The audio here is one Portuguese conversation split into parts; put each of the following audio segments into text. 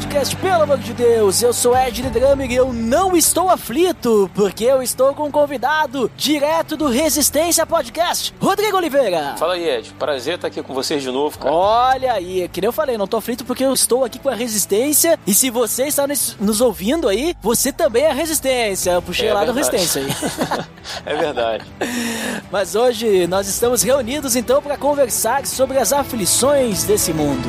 Podcast, pelo amor de Deus! Eu sou Ed Drummer e eu não estou aflito, porque eu estou com um convidado direto do Resistência Podcast, Rodrigo Oliveira! Fala aí, Ed. Prazer estar aqui com vocês de novo, cara. Olha aí, que nem eu falei, não tô aflito porque eu estou aqui com a Resistência e se você está nos, ouvindo aí, você também é Resistência. Eu puxei É lá do verdade. Resistência aí. é verdade. Mas hoje nós estamos reunidos então para conversar sobre as aflições desse mundo.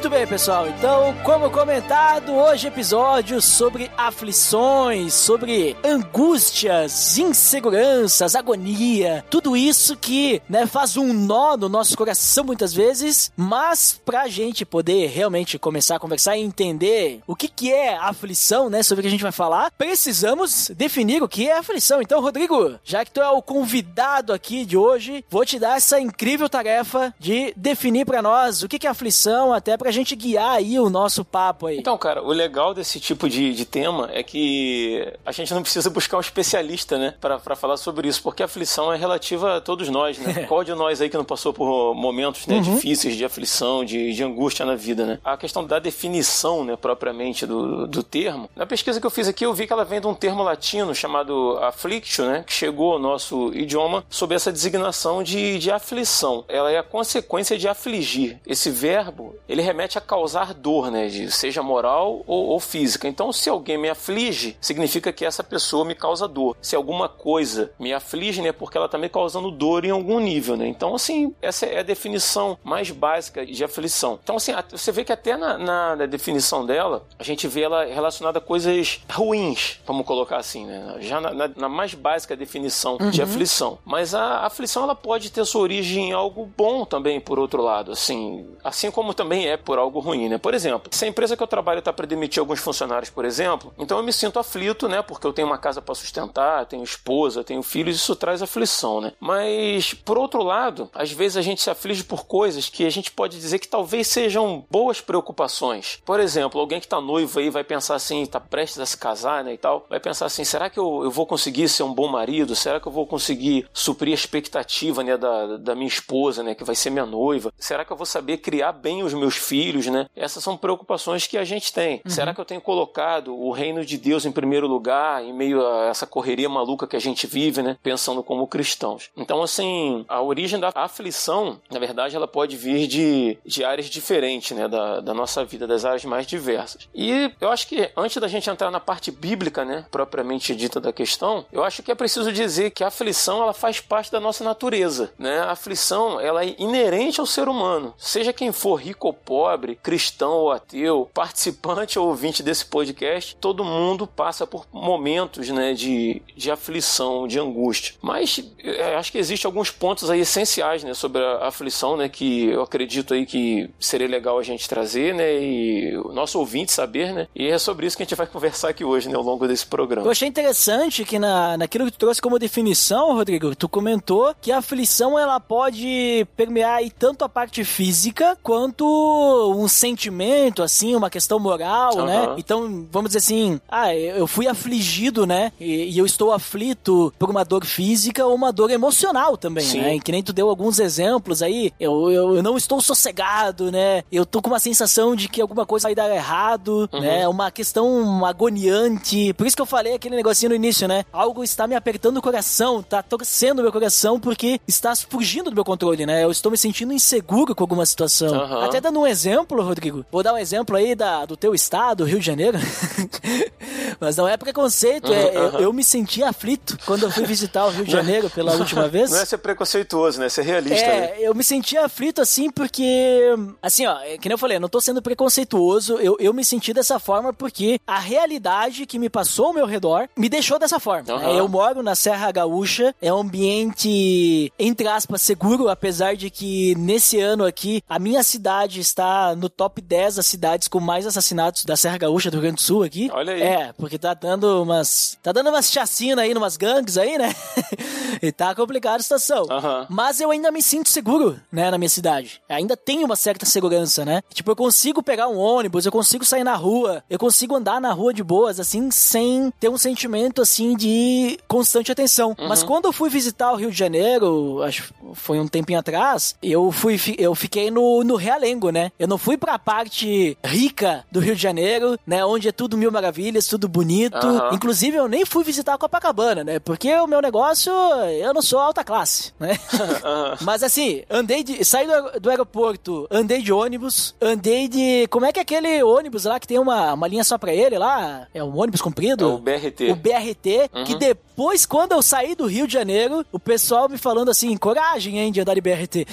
Muito bem, pessoal. Então, como comentado, hoje episódio sobre aflições, sobre angústias, inseguranças, agonia, tudo isso que, né, faz um nó no nosso coração muitas vezes, mas pra gente poder realmente começar a conversar e entender o que que é aflição, né, sobre o que a gente vai falar, precisamos definir o que é aflição. Então, Rodrigo, já que tu é o convidado aqui de hoje, vou te dar essa incrível tarefa de definir pra nós o que que é aflição, até pra gente guiar aí o nosso papo aí. Então, cara, o legal desse tipo de, de tema é que a gente não precisa buscar um especialista, né, pra, pra falar sobre isso, porque a aflição é relativa a todos nós, né? Qual de nós aí que não passou por momentos, né, difíceis de aflição, de, de angústia na vida, né? A questão da definição, né, propriamente do, do termo, na pesquisa que eu fiz aqui, eu vi que ela vem de um termo latino chamado afflictio, né, que chegou ao nosso idioma sob essa designação de, de aflição. Ela é a consequência de afligir. Esse verbo, ele remete a causar dor, né? Seja moral ou, ou física. Então, se alguém me aflige, significa que essa pessoa me causa dor. Se alguma coisa me aflige, né? Porque ela está me causando dor em algum nível, né? Então, assim, essa é a definição mais básica de aflição. Então, assim, você vê que até na, na- na definição dela, a gente vê ela relacionada a coisas ruins, vamos colocar assim, né? Já na, na- na mais básica definição de aflição. Mas a aflição, ela pode ter sua origem em algo bom também, por outro lado, assim. Assim como também é por algo ruim, né? Por exemplo, se a empresa que eu trabalho está para demitir alguns funcionários, por exemplo, então eu me sinto aflito, né? Porque eu tenho uma casa para sustentar, tenho esposa, tenho filhos, isso traz aflição, né? Mas, por outro lado, às vezes a gente se aflige por coisas que a gente pode dizer que talvez sejam boas preocupações. Por exemplo, alguém que está noivo aí vai pensar assim, está prestes a se casar, né, e tal, vai pensar assim, será que eu, eu vou conseguir ser um bom marido? Será que eu vou conseguir suprir a expectativa, né, da, da minha esposa, né, que vai ser minha noiva? Será que eu vou saber criar bem os meus filhos, né? Essas são preocupações que a gente tem. Será que eu tenho colocado o reino de Deus em primeiro lugar, em meio a essa correria maluca que a gente vive, né? Pensando como cristãos. Então, assim, a origem da aflição, na verdade, ela pode vir de, de áreas diferentes, né? Da, da nossa vida, das áreas mais diversas. E eu acho que antes da gente entrar na parte bíblica, né? Propriamente dita da questão, eu acho que é preciso dizer que a aflição, ela faz parte da nossa natureza, né? A aflição, ela é inerente ao ser humano. Seja quem for rico ou pobre, cristão ou ateu, participante ou ouvinte desse podcast, todo mundo passa por momentos né, de, de aflição, de angústia. Mas é, acho que existem alguns pontos aí essenciais né, sobre a aflição, né, que eu acredito aí que seria legal a gente trazer, né, e o nosso ouvinte saber, né, e é sobre isso que a gente vai conversar aqui hoje, né, ao longo desse programa. Eu achei interessante que na, naquilo que tu trouxe como definição, Rodrigo, tu comentou que a aflição ela pode permear aí tanto a parte física quanto um sentimento, assim, uma questão moral, Aham. né? Então, vamos dizer assim, ah, eu fui afligido, né? E, e eu estou aflito por uma dor física ou uma dor emocional também, Sim. né? E que nem tu deu alguns exemplos aí, eu, eu, eu não estou sossegado, né? Eu tô com uma sensação de que alguma coisa vai dar errado, né? Uma questão agoniante. Por isso que eu falei aquele negocinho no início, né? Algo está me apertando o coração, tá torcendo o meu coração porque está fugindo do meu controle, né? Eu estou me sentindo inseguro com alguma situação. Aham. Até dando um exemplo, Rodrigo, vou dar um exemplo aí da, do teu estado, Rio de Janeiro. Mas não é preconceito, é, eu, eu me senti aflito quando eu fui visitar o Rio de Janeiro pela última vez. Não é ser preconceituoso, né? Ser realista. É, né? eu me senti aflito assim porque, assim, ó, é que nem eu falei, eu não tô sendo preconceituoso, eu, eu me senti dessa forma porque a realidade que me passou ao meu redor me deixou dessa forma. Né? Eu moro na Serra Gaúcha, é um ambiente, entre aspas, seguro, apesar de que nesse ano aqui a minha cidade está no top 10 das cidades com mais assassinatos da Serra Gaúcha do Rio Grande do Sul aqui. Olha aí. É, porque tá dando umas. Tá dando umas chacinas aí, umas gangues aí, né? e tá complicada a situação. Mas eu ainda me sinto seguro, né, na minha cidade. Ainda tenho uma certa segurança, né? Tipo, eu consigo pegar um ônibus, eu consigo sair na rua, eu consigo andar na rua de boas, assim, sem ter um sentimento, assim, de constante atenção. Mas quando eu fui visitar o Rio de Janeiro, acho que foi um tempinho atrás, eu fui, eu fiquei no, no Realengo, né? Eu não fui pra parte rica do Rio de Janeiro, né, onde é tudo mil maravilhas, tudo bonito. Aham. Inclusive, eu nem fui visitar a Copacabana, né? Porque o meu negócio, eu não sou alta classe, né? Aham. Mas assim, andei de. Saí do, do aeroporto, andei de ônibus, andei de. Como é que é aquele ônibus lá que tem uma, uma linha só pra ele lá? É um ônibus É comprido? o BRT. O BRT, que depois, quando eu saí do Rio de Janeiro, o pessoal me falando assim, coragem, hein, de andar de BRT.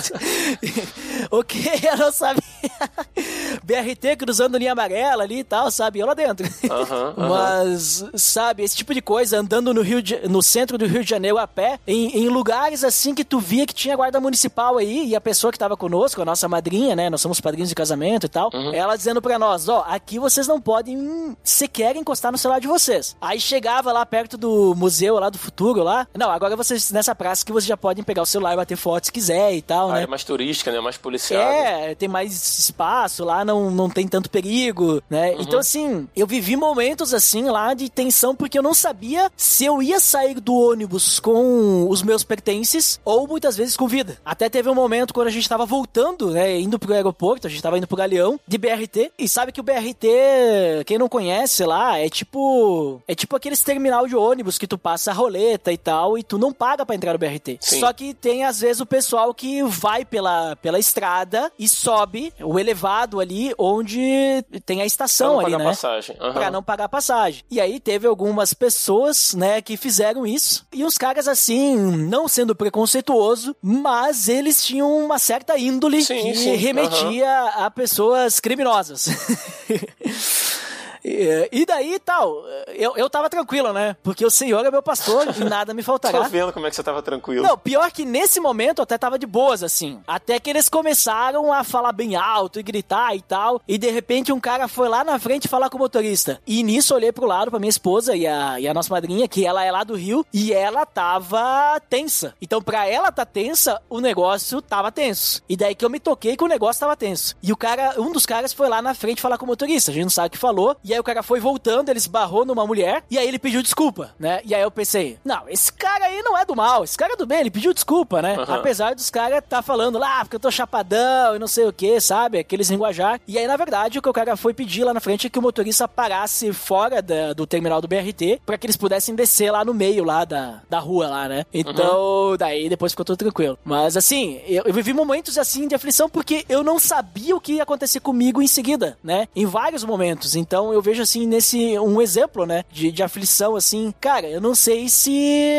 o que? Eu não sabia. BRT cruzando linha amarela ali e tal, sabe? Eu lá dentro. Aham. Mas, sabe, esse tipo de coisa, andando no Rio de- no centro do Rio de Janeiro a pé, em, em lugares assim que tu via que tinha guarda municipal aí, e a pessoa que tava conosco, a nossa madrinha, né? Nós somos padrinhos de casamento e tal, ela dizendo pra nós, ó, aqui vocês não podem sequer encostar no celular de vocês. Aí chegava lá perto do museu lá do futuro lá, não, agora vocês nessa praça que vocês já podem pegar o celular e bater foto se quiser e tal, A né? área mais turística, né? Mais policiada. É, tem mais espaço lá, não, não tem tanto perigo, né? Então, assim, eu vivi momentos assim lá de tensão porque eu não sabia se eu ia sair do ônibus com os meus pertences ou muitas vezes com vida. Até teve um momento quando a gente tava voltando, né? Indo pro aeroporto, a gente tava indo pro Galeão de BRT. E sabe que o BRT, quem não conhece lá, é tipo. É tipo aqueles terminal de ônibus que tu passa a roleta e tal, e tu não paga pra entrar no BRT. Sim. Só que tem às vezes o pessoal que vai pela, pela estrada e sobe o elevado ali onde tem a estação ali, né? passagem. Aham. Não pagar passagem. E aí teve algumas pessoas, né, que fizeram isso. E os caras, assim, não sendo preconceituoso, mas eles tinham uma certa índole Sim, que sim, remetia a pessoas criminosas. E e daí tal, eu, eu tava tranquilo, né? Porque o Senhor é meu pastor e nada me Tô faltará. vendo como é que você tava tranquilo. Não, pior que nesse momento eu até tava de boas, assim. Até que eles começaram a falar bem alto e gritar e tal. E de repente um cara foi lá na frente falar com o motorista. E nisso eu olhei pro lado pra minha esposa e a, e a nossa madrinha, que ela é lá do Rio, e ela tava tensa. Então, pra ela tá tensa, o negócio tava tenso. E daí que eu me toquei que o negócio tava tenso. E o cara, um dos caras foi lá na frente falar com o motorista. A gente não sabe o que falou. E aí o cara foi voltando, ele esbarrou numa mulher. E aí ele pediu desculpa, né? E aí eu pensei, não, esse cara aí não é do mal, esse cara é do bem, ele pediu desculpa, né? Aham. Apesar dos caras tá falando lá, porque eu tô chapadão e não sei o que, sabe? Aqueles linguajar. E aí, na verdade, o que o cara foi pedir lá na frente é que o motorista parasse fora da- do terminal do BRT pra que eles pudessem descer lá no meio lá da, da rua lá, né? Então, daí depois ficou tudo tranquilo. Mas assim, eu, eu vivi momentos assim de aflição porque eu não sabia o que ia acontecer comigo em seguida, né? Em vários momentos. Então eu vejo assim nesse um exemplo, né? De, de aflição, assim, cara, eu não sei se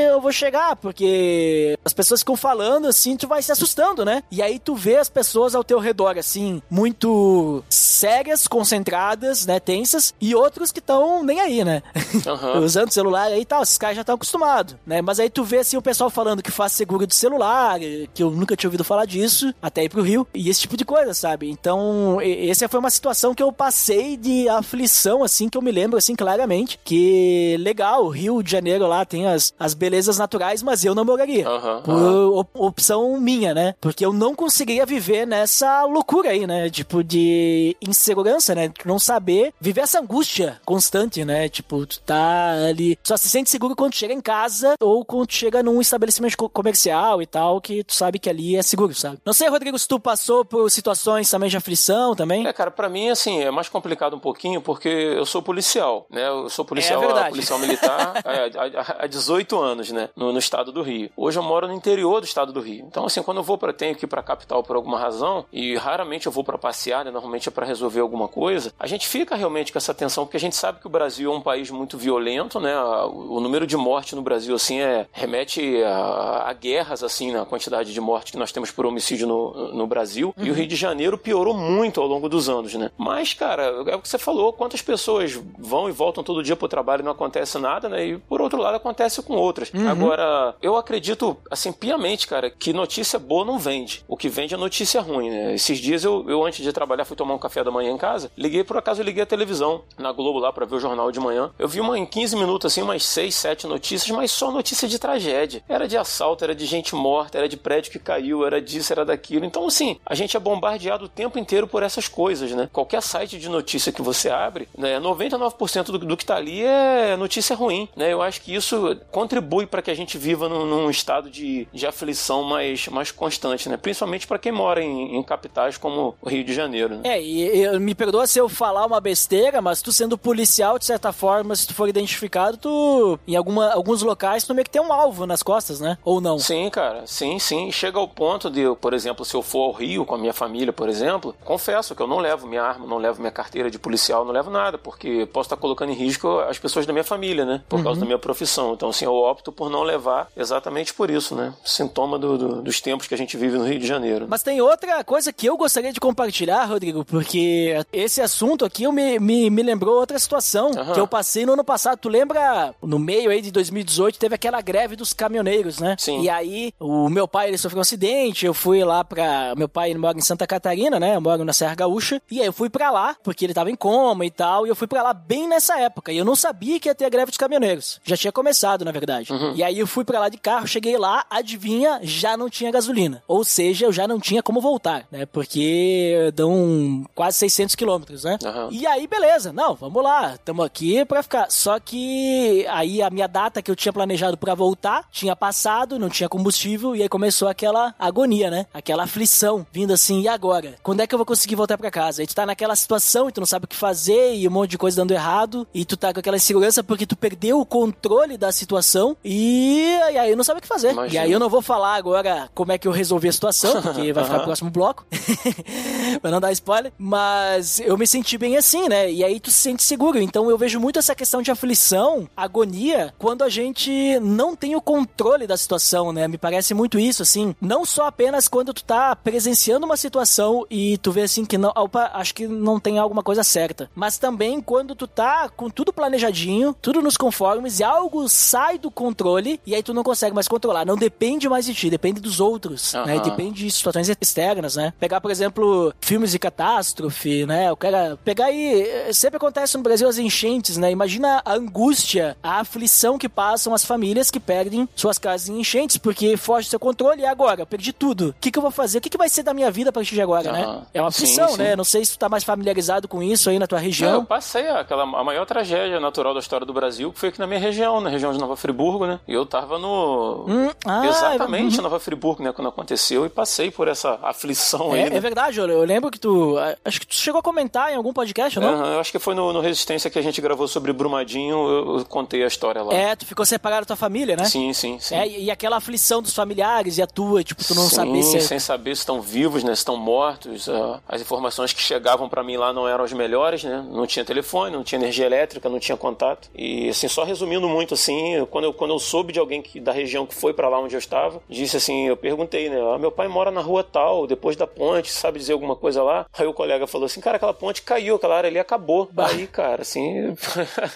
eu vou chegar, porque as pessoas ficam falando assim, tu vai se assustando, né? E aí tu vê as pessoas ao teu redor, assim, muito sérias, concentradas, né? Tensas, e outros que estão nem aí, né? Aham. Usando celular aí e tal, esses caras já estão acostumados, né? Mas aí tu vê assim o pessoal falando que faz seguro de celular, que eu nunca tinha ouvido falar disso, até ir pro Rio, e esse tipo de coisa, sabe? Então, essa foi uma situação que eu passei de aflição, assim, que eu me lembro, assim, claramente, que legal, o Rio de Janeiro lá tem as, as belezas naturais, mas eu não moraria. Aham, Por op- opção minha, né? Porque eu não conseguiria viver nessa loucura aí, né? Tipo, de insegurança, né? Não saber viver essa angústia constante, né? Tipo, tu tá ali. Só se sente seguro quando chega em casa ou quando chega num estabelecimento co- comercial e tal, que tu sabe que ali é seguro, sabe? Não sei, Rodrigo, se tu passou por situações também de aflição também. É, cara, pra mim, assim, é mais complicado um pouquinho, porque eu sou policial, né? Eu sou policial, É policial militar é, há, há 18 anos, né? No, no estado do Rio. Hoje eu moro no interior do estado do Rio. Então, assim, quando eu vou para tenho que ir pra capital por alguma razão, e raramente eu vou para passear, né? Normalmente é para resolver alguma coisa, a gente fica realmente com essa tensão, porque a gente sabe que o Brasil é um país muito violento, né? O, número de morte no Brasil, assim, é, remete a, a guerras, assim, na quantidade de morte que nós temos por homicídio no, no Brasil. E o Rio de Janeiro piorou muito ao longo dos anos, né? Mas, cara, é o que você falou, quantas pessoas vão e voltam todo dia pro trabalho e não acontece nada, né? E por outro lado acontece com outras. Agora, eu acredito, assim, piamente, cara, que notícia boa não vende. O que vende é notícia ruim, né? Esses dias eu, eu antes de trabalhar, fui tomar um café da manhã em casa, liguei, por acaso eu liguei a televisão na Globo lá pra ver o jornal de manhã. Eu vi uma em 15 minutos, assim, umas 6, 7 notícias, mas só notícia de tragédia. Era de assalto, era de gente morta, era de prédio que caiu, era disso, era daquilo. Então, assim, a gente é bombardeado o tempo inteiro por essas coisas, né? Qualquer site de notícia que você abre, né, 99% do, do que tá ali é notícia ruim, né? Eu acho que isso contribui para que a gente viva num, num estado de, de aflição mais, mais constante, né? Principalmente para quem mora em, em capitais como o Rio de Janeiro, né? É, e, e me perdoa se eu falar uma besteira, mas tu sendo policial, de certa forma, se tu for identificado, tu, em alguma, alguns locais, tu meio que tem um alvo nas costas, né? Ou não? Sim, cara, sim, sim. Chega ao ponto de, eu, por exemplo, se eu for ao Rio com a minha família, por exemplo, confesso que eu não levo minha arma, não levo minha carteira de policial, não levo nada, porque posso estar colocando em risco as pessoas da minha família, né? Por causa da minha profissão. Então, assim, eu opto por não levar exatamente por isso, né? Sintoma do- do- dos tempos que a gente vive no Rio de Janeiro. Mas tem outra coisa que eu gostaria de compartilhar, Rodrigo, porque esse assunto aqui me, me, me lembrou outra situação Aham. que eu passei no ano passado. Tu lembra, no meio aí de 2018, teve aquela greve dos caminhoneiros, né? Sim. E aí, o meu pai, ele sofreu um acidente, eu fui lá pra... Meu pai, ele mora em Santa Catarina, né? Eu moro na Serra Gaúcha. E aí eu fui pra lá, porque ele tava em coma e tal, e eu fui pra lá bem nessa época. E eu não sabia que ia ter a greve dos caminhoneiros. Já tinha começado, na verdade. E aí eu fui pra lá de carro, cheguei lá, adivinha, já não tinha gasolina. Ou seja, eu já não tinha como voltar, né? Porque dão quase 600 quilômetros, né? Aham. E aí, beleza. Não, vamos lá. Tamo aqui pra ficar. Só que aí a minha data que eu tinha planejado pra voltar tinha passado, não tinha combustível, e aí começou aquela agonia, né? Aquela aflição vindo assim, e agora? Quando é que eu vou conseguir voltar pra casa? Aí tu tá naquela situação e tu não sabe o que fazer e um monte de coisa dando errado, e tu tá com aquela insegurança porque tu perdeu o controle da situação e, e aí não sabe o que fazer. Imagina. E aí eu não vou falar agora como é que eu resolvi a situação, porque vai ficar pro próximo bloco. pra não dar spoiler. Mas eu me senti bem assim, né? E aí tu se sente seguro. Então eu vejo muito essa questão de aflição, agonia, quando a gente não tem o controle da situação, né? Me parece muito isso, assim. Não só apenas quando tu tá presenciando uma situação e tu vê assim que não. Opa, acho que não tem alguma coisa certa. Mas também quando tu tá com tudo planejadinho, tudo nos conformes e algo sai do controle e aí tu não consegue mais controlar. Não depende mais de ti, depende dos outros, né? Depende de situações externas, né? Pegar, por exemplo, filmes de catástrofe, né? O cara pegar aí, eh, sempre acontece no Brasil as enchentes, né? Imagina a angústia, a aflição que passam as famílias que perdem suas casas em enchentes porque foge do seu controle e agora, eu perdi tudo. O que, que eu vou fazer? O que, que vai ser da minha vida a partir de agora, né? É uma Sim, aflição, sim. né? Não sei se tu tá mais familiarizado com isso aí na tua Não, eu passei aquela, a maior tragédia natural da história do Brasil, que foi aqui na minha região, na região de Nova Friburgo, né? E eu tava no. Hum, ah, Exatamente, uhum. Nova Friburgo, né? Quando aconteceu, e passei por essa aflição aí. É, né? é verdade, eu, eu lembro que tu. Acho que tu chegou a comentar em algum podcast, não? Aham, eu acho que foi no, no Resistência que a gente gravou sobre Brumadinho, eu, eu contei a história lá. É, tu ficou separado da tua família, né? Sim, sim, sim. É, e aquela aflição dos familiares e a tua, tipo, tu não Sim, saber se. é- sem saber se estão vivos, né? Se estão mortos. ah, as informações que chegavam pra mim lá não eram as melhores, né? Não tinha telefone, não tinha energia elétrica, não tinha contato. E assim, só resumindo muito assim, quando eu, quando eu soube de alguém que, da região que foi pra lá onde eu estava, disse assim, eu perguntei, né? Ah, meu pai mora na rua tal, depois da ponte, sabe dizer alguma coisa lá? Aí o colega falou assim, cara, aquela ponte caiu, aquela área ali acabou. Aí, cara, assim,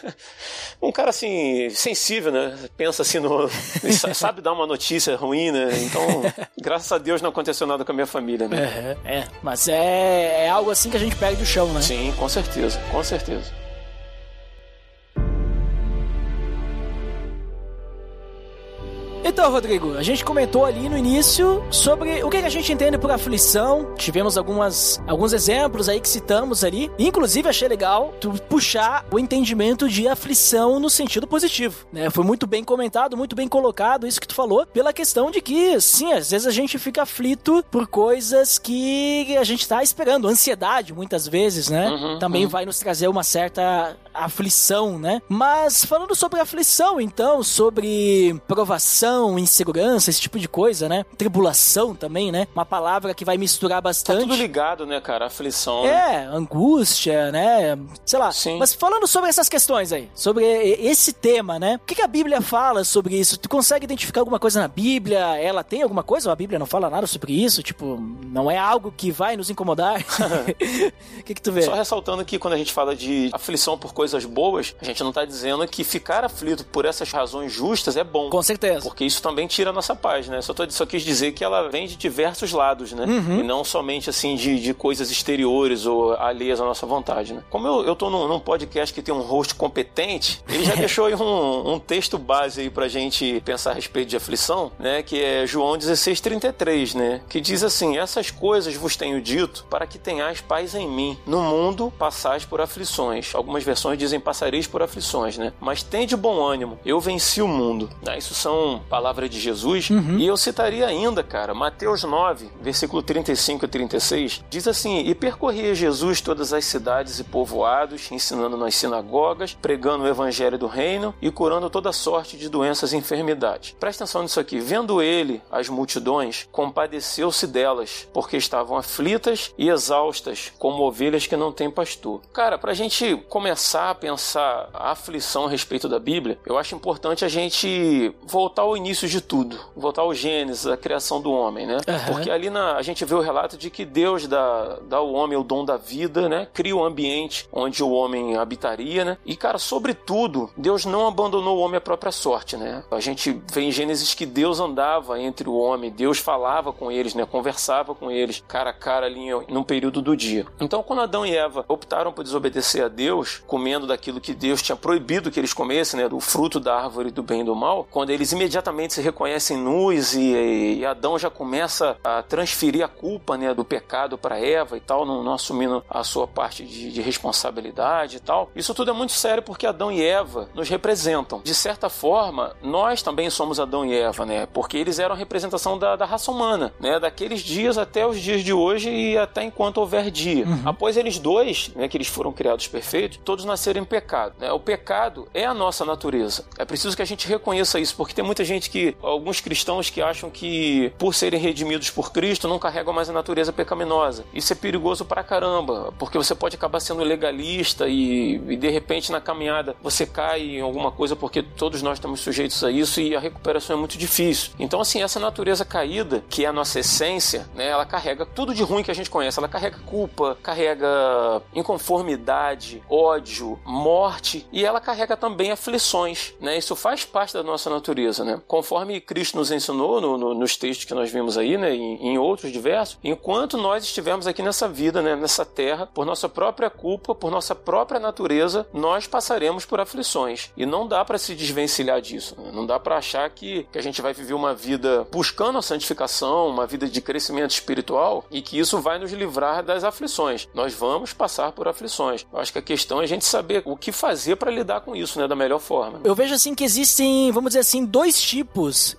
um cara assim, sensível, né? Pensa assim no. sabe dar uma notícia ruim, né? Então, graças a Deus não aconteceu nada com a minha família, né? É, é, mas é, é algo assim que a gente perde o chão, né? Sim, com certeza, com certeza. Então, Rodrigo, a gente comentou ali no início sobre o que a gente entende por aflição. Tivemos algumas, alguns exemplos aí que citamos ali. Inclusive, achei legal tu puxar o entendimento de aflição no sentido positivo, né? Foi muito bem comentado, muito bem colocado isso que tu falou, pela questão de que, sim, às vezes a gente fica aflito por coisas que a gente tá esperando. Ansiedade, muitas vezes, né? Uhum, Também uhum. vai nos trazer uma certa aflição, né? Mas falando sobre aflição, então, sobre provação, insegurança, esse tipo de coisa, né? Tribulação também, né? Uma palavra que vai misturar Tá bastante. tudo ligado, né, cara? Aflição. né? É, angústia, né? Sei lá. Sim. Mas falando sobre essas questões aí, sobre esse tema, né? O que que a Bíblia fala sobre isso? Tu consegue identificar alguma coisa na Bíblia? Ela tem alguma coisa a Bíblia não fala nada sobre isso? Tipo, não é algo que vai nos incomodar? O que que tu vê? Só ressaltando que quando a gente fala de aflição por coisas boas, a gente não tá dizendo que ficar aflito por essas razões justas é bom. Com certeza. Porque isso também tira a nossa paz, né? Só, tô, só quis dizer que ela vem de diversos lados, né? Uhum. E não somente, assim, de, de coisas exteriores ou alheias à nossa vontade, né? Como eu, eu tô num, num podcast que tem um host competente, ele já deixou aí um, um texto base aí pra gente pensar a respeito de aflição, né? Que é João 16, 33, né? Que diz assim, essas coisas vos tenho dito para que tenhais paz em mim. No mundo passais por aflições. Algumas versões dizem passareis por aflições, né? Mas tende bom ânimo, eu venci o mundo. Né? Isso são palavras de Jesus. E eu citaria ainda, cara, Mateus 9, versículo 35 e 36, diz assim: E percorria Jesus todas as cidades e povoados, ensinando nas sinagogas, pregando o evangelho do reino e curando toda sorte de doenças e enfermidades. Presta atenção nisso aqui. Vendo ele as multidões, compadeceu-se delas, porque estavam aflitas e exaustas, como ovelhas que não têm pastor. Cara, pra gente começar a pensar a aflição a respeito da Bíblia, eu acho importante a gente voltar ao início de tudo, voltar ao Gênesis, a criação do homem, né? Aham. Porque ali na, a gente vê o relato de que Deus dá, dá ao homem o dom da vida, né? Cria um ambiente onde o homem habitaria, né? E, cara, sobretudo, Deus não abandonou o homem à própria sorte, né? A gente vê em Gênesis que Deus andava entre o homem, Deus falava com eles, né? Conversava com eles, cara a cara ali num período do dia. Então, quando Adão e Eva optaram por desobedecer a Deus, comendo daquilo que Deus tinha proibido que eles comessem, né? Do fruto da árvore do bem e do mal, quando eles imediatamente se reconhecem nus e, e Adão já começa a transferir a culpa, né? Do pecado para Eva e tal, não, não assumindo a sua parte de, de responsabilidade e tal. Isso tudo é muito sério porque Adão e Eva nos representam. De certa forma, nós também somos Adão e Eva, né? Porque eles eram a representação da, da raça humana, né? Daqueles dias até os dias de hoje e até enquanto houver dia. Após eles dois, né? Que eles foram criados perfeitos, todos nasceram em pecado. Né? O pecado é a nossa natureza. É preciso que a gente reconheça isso, porque tem muita gente que, alguns cristãos que acham que por serem redimidos por Cristo não carregam mais a natureza pecaminosa. Isso é perigoso pra caramba, porque você pode acabar sendo legalista e, e de repente na caminhada você cai em alguma coisa porque todos nós estamos sujeitos a isso e a recuperação é muito difícil. Então assim, essa natureza caída, que é a nossa essência, né, ela carrega tudo de ruim que a gente conhece. Ela carrega culpa, carrega inconformidade, ódio, morte e ela carrega também aflições, né? Isso faz parte da nossa natureza, né? Conforme Cristo nos ensinou no- no- nos textos que nós vimos aí, né, em, em outros diversos, enquanto nós estivermos aqui nessa vida, né, nessa terra, por nossa própria culpa, por nossa própria natureza, nós passaremos por aflições. E não dá para se desvencilhar disso. né? Não dá para achar que, que a gente vai viver uma vida buscando a santificação, uma vida de crescimento espiritual e que isso vai nos livrar das aflições. Nós vamos passar por aflições. Eu acho que a questão é a gente saber o que fazer para lidar com isso, né, da melhor forma. Eu vejo assim que existem, vamos dizer assim, dois tipos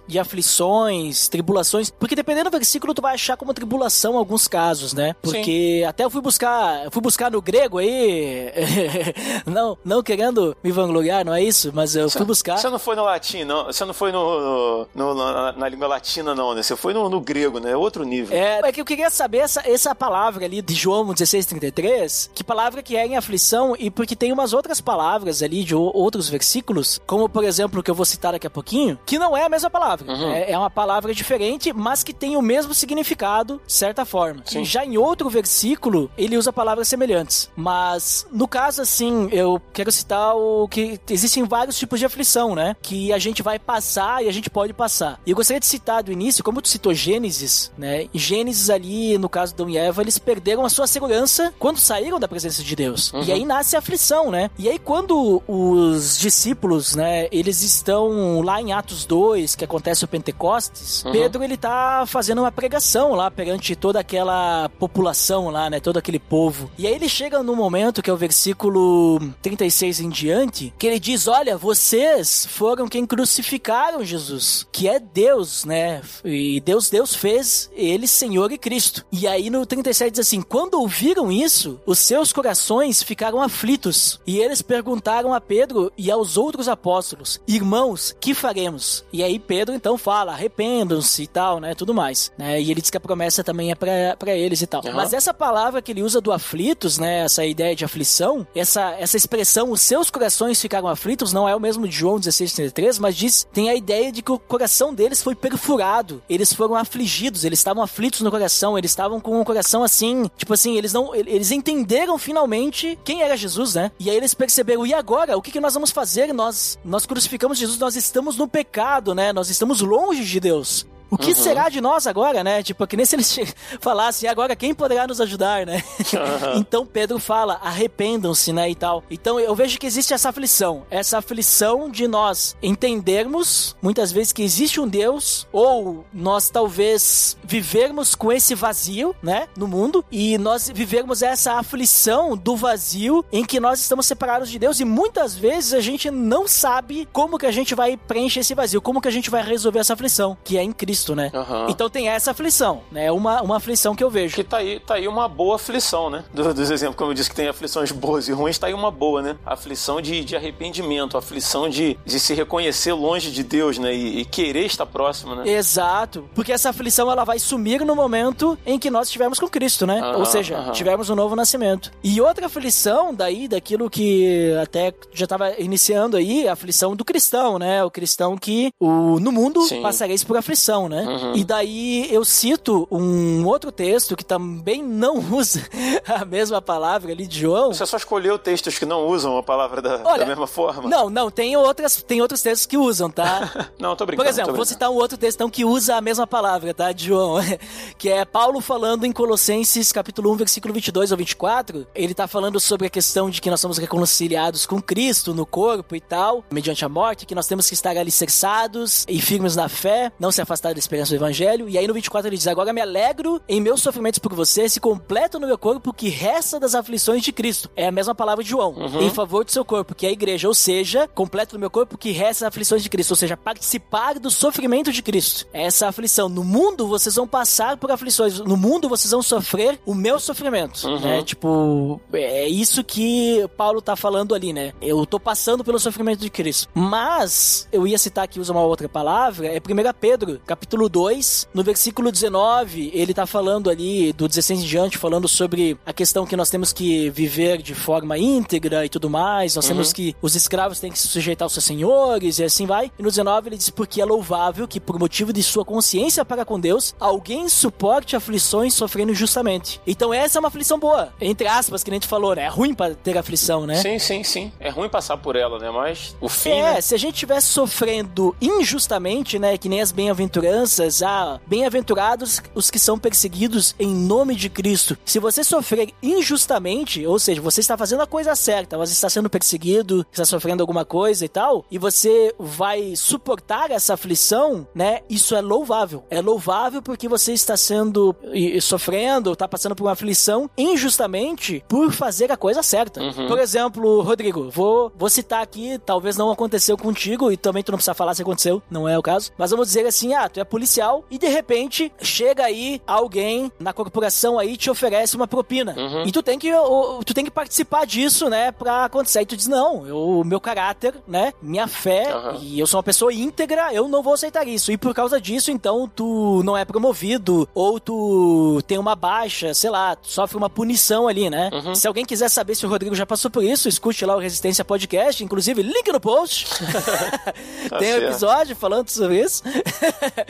de aflições, tribulações, porque dependendo do versículo tu vai achar como tribulação em alguns casos, né? Porque até eu fui buscar, eu fui buscar no grego aí, não, não querendo me vangloriar, não é isso, mas eu fui buscar. Você não foi no latim, não. Você não foi no, no- no- na, na língua latina, não, né? Você foi no, no grego, né? Outro nível. É, é que eu queria saber essa, essa palavra ali de João 16,33, que palavra que é em aflição, e porque tem umas outras palavras ali de outros versículos, como por exemplo, que eu vou citar daqui a pouquinho, que não é a mesma palavra. Uhum. É, é uma palavra diferente, mas que tem o mesmo significado, de certa forma. Sim. Já em outro versículo, ele usa palavras semelhantes. Mas, no caso, assim, eu quero citar o que existem vários tipos de aflição, né? Que a gente vai passar e a gente pode passar. E eu gostaria de citar do início, como tu citou Gênesis, né? Gênesis ali, no caso de Adão e Eva, eles perderam a sua segurança quando saíram da presença de Deus. E aí nasce a aflição, né? E aí quando os discípulos, né, eles estão lá em Atos 2, depois que acontece o Pentecostes, uhum. Pedro ele tá fazendo uma pregação lá perante toda aquela população lá, né? Todo aquele povo. E aí ele chega no momento que é o versículo 36 em diante, que ele diz: Olha, vocês foram quem crucificaram Jesus, que é Deus, né? E Deus, Deus fez ele Senhor e Cristo. E aí no 37 diz assim: Quando ouviram isso, os seus corações ficaram aflitos. E eles perguntaram a Pedro e aos outros apóstolos: Irmãos, que faremos? E aí Pedro então fala: Arrependam-se e tal, né? Tudo mais. Né? E ele diz que a promessa também é para eles e tal. Uhum. Mas essa palavra que ele usa do aflitos, né? Essa ideia de aflição, essa, essa expressão, os seus corações ficaram aflitos, não é o mesmo de João 16,33, mas diz, tem a ideia de que o coração deles foi perfurado. Eles foram afligidos, eles estavam aflitos no coração, eles estavam com o coração assim, tipo assim, eles não. Eles entenderam finalmente quem era Jesus, né? E aí eles perceberam, e agora? O que, que nós vamos fazer? Nós, nós crucificamos Jesus, nós estamos no pecado, né? Nós estamos longe de Deus. O que uhum. será de nós agora, né? Tipo, que nem se eles falassem, agora quem poderá nos ajudar, né? Uhum. então Pedro fala, arrependam-se, né? E tal. Então eu vejo que existe essa aflição. Essa aflição de nós entendermos, muitas vezes, que existe um Deus, ou nós talvez vivermos com esse vazio, né? No mundo, e nós vivermos essa aflição do vazio em que nós estamos separados de Deus, e muitas vezes a gente não sabe como que a gente vai preencher esse vazio, como que a gente vai resolver essa aflição, que é em Cristo. Cristo, né? Uhum. Então tem essa aflição, né? Uma, uma aflição que eu vejo. Que tá aí, tá aí uma boa aflição, né? Do, dos exemplos, como eu disse que tem aflições boas e ruins, tá aí uma boa, né? aflição de, de arrependimento, aflição de, de se reconhecer longe de Deus, né? E, e, querer estar próximo, né? Exato. Porque essa aflição ela vai sumir no momento em que nós estivermos com Cristo, né? Uhum, Ou seja, uhum. tivermos um novo nascimento. E outra aflição daí, daquilo que até já estava iniciando aí, a aflição do cristão, né? O cristão que o, no mundo Sim. passareis por aflição, né? Uhum. E daí eu cito um outro texto que também não usa a mesma palavra ali de João. Você só escolheu textos que não usam a palavra da, Olha, da mesma forma? Não, não, tem outras, tem outros textos que usam, tá? não, tô brincando. Por exemplo, vou citar um outro texto então, que usa a mesma palavra, tá, de João, que é Paulo falando em Colossenses capítulo 1, versículo 22 ou 24. Ele tá falando sobre a questão de que nós somos reconciliados com Cristo no corpo e tal, mediante a morte, que nós temos que estar alicerçados e firmes na fé, não se afastar da esperança do evangelho. E aí no 24 ele diz: Agora me alegro em meus sofrimentos por você, se completo no meu corpo que resta das aflições de Cristo. É a mesma palavra de João. Uhum. Em favor do seu corpo, que é a igreja. Ou seja, completo no meu corpo que resta das aflições de Cristo. Ou seja, participar do sofrimento de Cristo. É essa aflição. No mundo vocês vão passar por aflições. No mundo vocês vão sofrer o meu sofrimento. Uhum. Né? Tipo, é isso que Paulo tá falando ali, né? Eu tô passando pelo sofrimento de Cristo. Mas, eu ia citar aqui, usa uma outra palavra, é 1 Pedro, capítulo 2, no versículo 19, ele tá falando ali, do 16 em diante, falando sobre a questão que nós temos que viver de forma íntegra e tudo mais, nós uhum. temos que, os escravos têm que se sujeitar aos seus senhores e assim vai. E no 19 ele diz, porque é louvável que por motivo de sua consciência para com Deus, alguém suporte aflições sofrendo injustamente. Então essa é uma aflição boa, entre aspas, que a gente falou, né? É ruim para ter aflição, né? Sim, sim, sim. É ruim passar por ela, né? Mas o fim, É, né? se a gente estivesse sofrendo injustamente, né? Que nem as bem-aventuranças, ah, Bem-aventurados os que são perseguidos em nome de Cristo. Se você sofrer injustamente, ou seja, você está fazendo a coisa certa, você está sendo perseguido, está sofrendo alguma coisa e tal, e você vai suportar essa aflição, né? Isso é louvável. É louvável porque você está sendo e, sofrendo, está passando por uma aflição injustamente por fazer a coisa certa. Uhum. Por exemplo, Rodrigo, vou, vou citar aqui, talvez não aconteceu contigo e também tu não precisa falar se aconteceu, não é o caso, mas vamos dizer assim, ah, tu é policial e de repente chega aí alguém na corporação aí te oferece uma propina. Uhum. E tu tem que tu tem que participar disso, né, pra acontecer. E tu diz: "Não, o meu caráter, né, minha fé uhum. e eu sou uma pessoa íntegra, eu não vou aceitar isso". E por causa disso, então tu não é promovido ou tu tem uma baixa, sei lá, sofre uma punição ali, né? Uhum. Se alguém quiser saber se o Rodrigo já passou por isso, escute lá o Resistência Podcast, inclusive link no post. Tem um episódio falando sobre isso.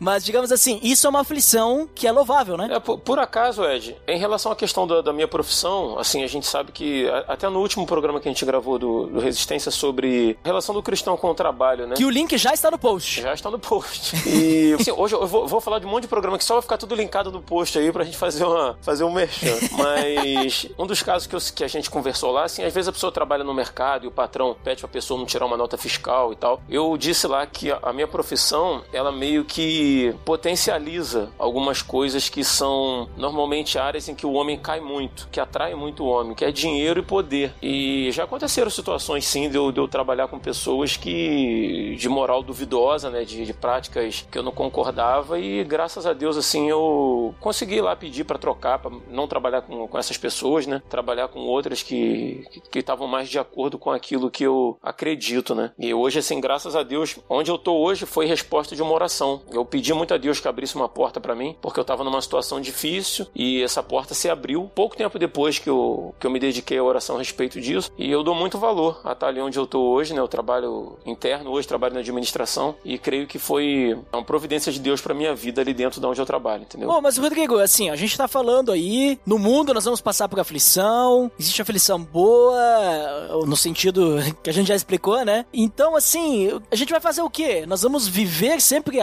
Mas, digamos assim, isso é uma aflição que é louvável, né? É, por, por acaso, Ed, em relação à questão da, da, minha profissão, assim, a gente sabe que a, até no último programa que a gente gravou do, do, Resistência sobre a relação do cristão com o trabalho, né? Que o link já está no post. Já está no post. E assim, hoje eu vou, vou, falar de um monte de programa que só vai ficar tudo linkado no post aí pra gente fazer, uma, fazer um merchan. Mas um dos casos que, eu, que a gente conversou lá, assim, às vezes a pessoa trabalha no mercado e o patrão pede pra pessoa não tirar uma nota fiscal e tal. Eu disse lá que a minha profissão, ela meio que potencializa algumas coisas que são normalmente áreas em que o homem cai muito, que atrai muito o homem, que é dinheiro e poder. E já aconteceram situações, sim, de eu, de eu trabalhar com pessoas que de moral duvidosa, né, de, de práticas que eu não concordava e graças a Deus, assim, eu consegui lá pedir para trocar, para não trabalhar com, com essas pessoas, né, trabalhar com outras que estavam mais de acordo com aquilo que eu acredito, né. E hoje, assim, graças a Deus, onde eu tô hoje foi resposta de uma oração. Eu pedi muito a Deus que abrisse uma porta para mim, porque eu estava numa situação difícil e essa porta se abriu pouco tempo depois que eu, que eu me dediquei à oração a respeito disso. E eu dou muito valor a estar ali onde eu estou hoje, né? Eu trabalho interno, hoje trabalho na administração e creio que foi uma providência de Deus para minha vida ali dentro de onde eu trabalho, entendeu? Bom, mas Rodrigo, assim, a gente tá falando aí, no mundo nós vamos passar por aflição, existe aflição boa, no sentido que a gente já explicou, né? Então, assim, a gente vai fazer o quê? Nós vamos viver sempre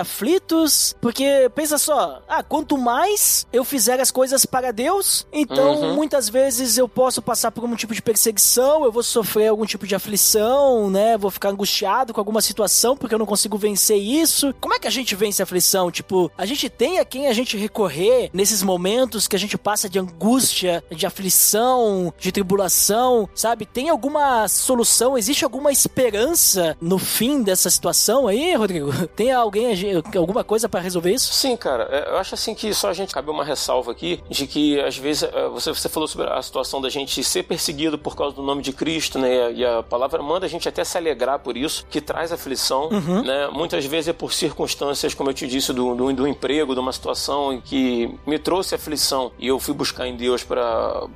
Porque, pensa só, ah, quanto mais eu fizer as coisas para Deus, então uhum. muitas vezes eu posso passar por algum tipo de perseguição, eu vou sofrer algum tipo de aflição, né? Vou ficar angustiado com alguma situação porque eu não consigo vencer isso. Como é que a gente vence a aflição? Tipo, a gente tem a quem a gente recorrer nesses momentos que a gente passa de angústia, de aflição, de tribulação, sabe? Tem alguma solução? Existe alguma esperança no fim dessa situação aí, Rodrigo? Tem alguém, alguma coisa para resolver isso? Sim, cara. É, eu acho assim que só a gente cabe uma ressalva aqui de que às vezes é, você, você falou sobre a situação da gente ser perseguido por causa do nome de Cristo, né? E a palavra manda a gente até se alegrar por isso, que traz aflição, uhum. né? Muitas vezes é por circunstâncias, como eu te disse, do, do, do emprego, de uma situação em que me trouxe aflição e eu fui buscar em Deus para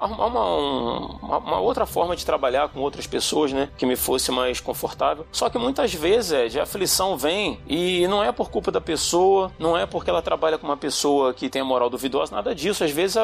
arrumar uma, uma, uma, outra forma de trabalhar com outras pessoas, né? Que me fosse mais confortável. Só que muitas vezes, é, de aflição vem e não é por culpa da pessoa, não é porque ela trabalha com uma pessoa que tem a moral duvidosa, nada disso. Às vezes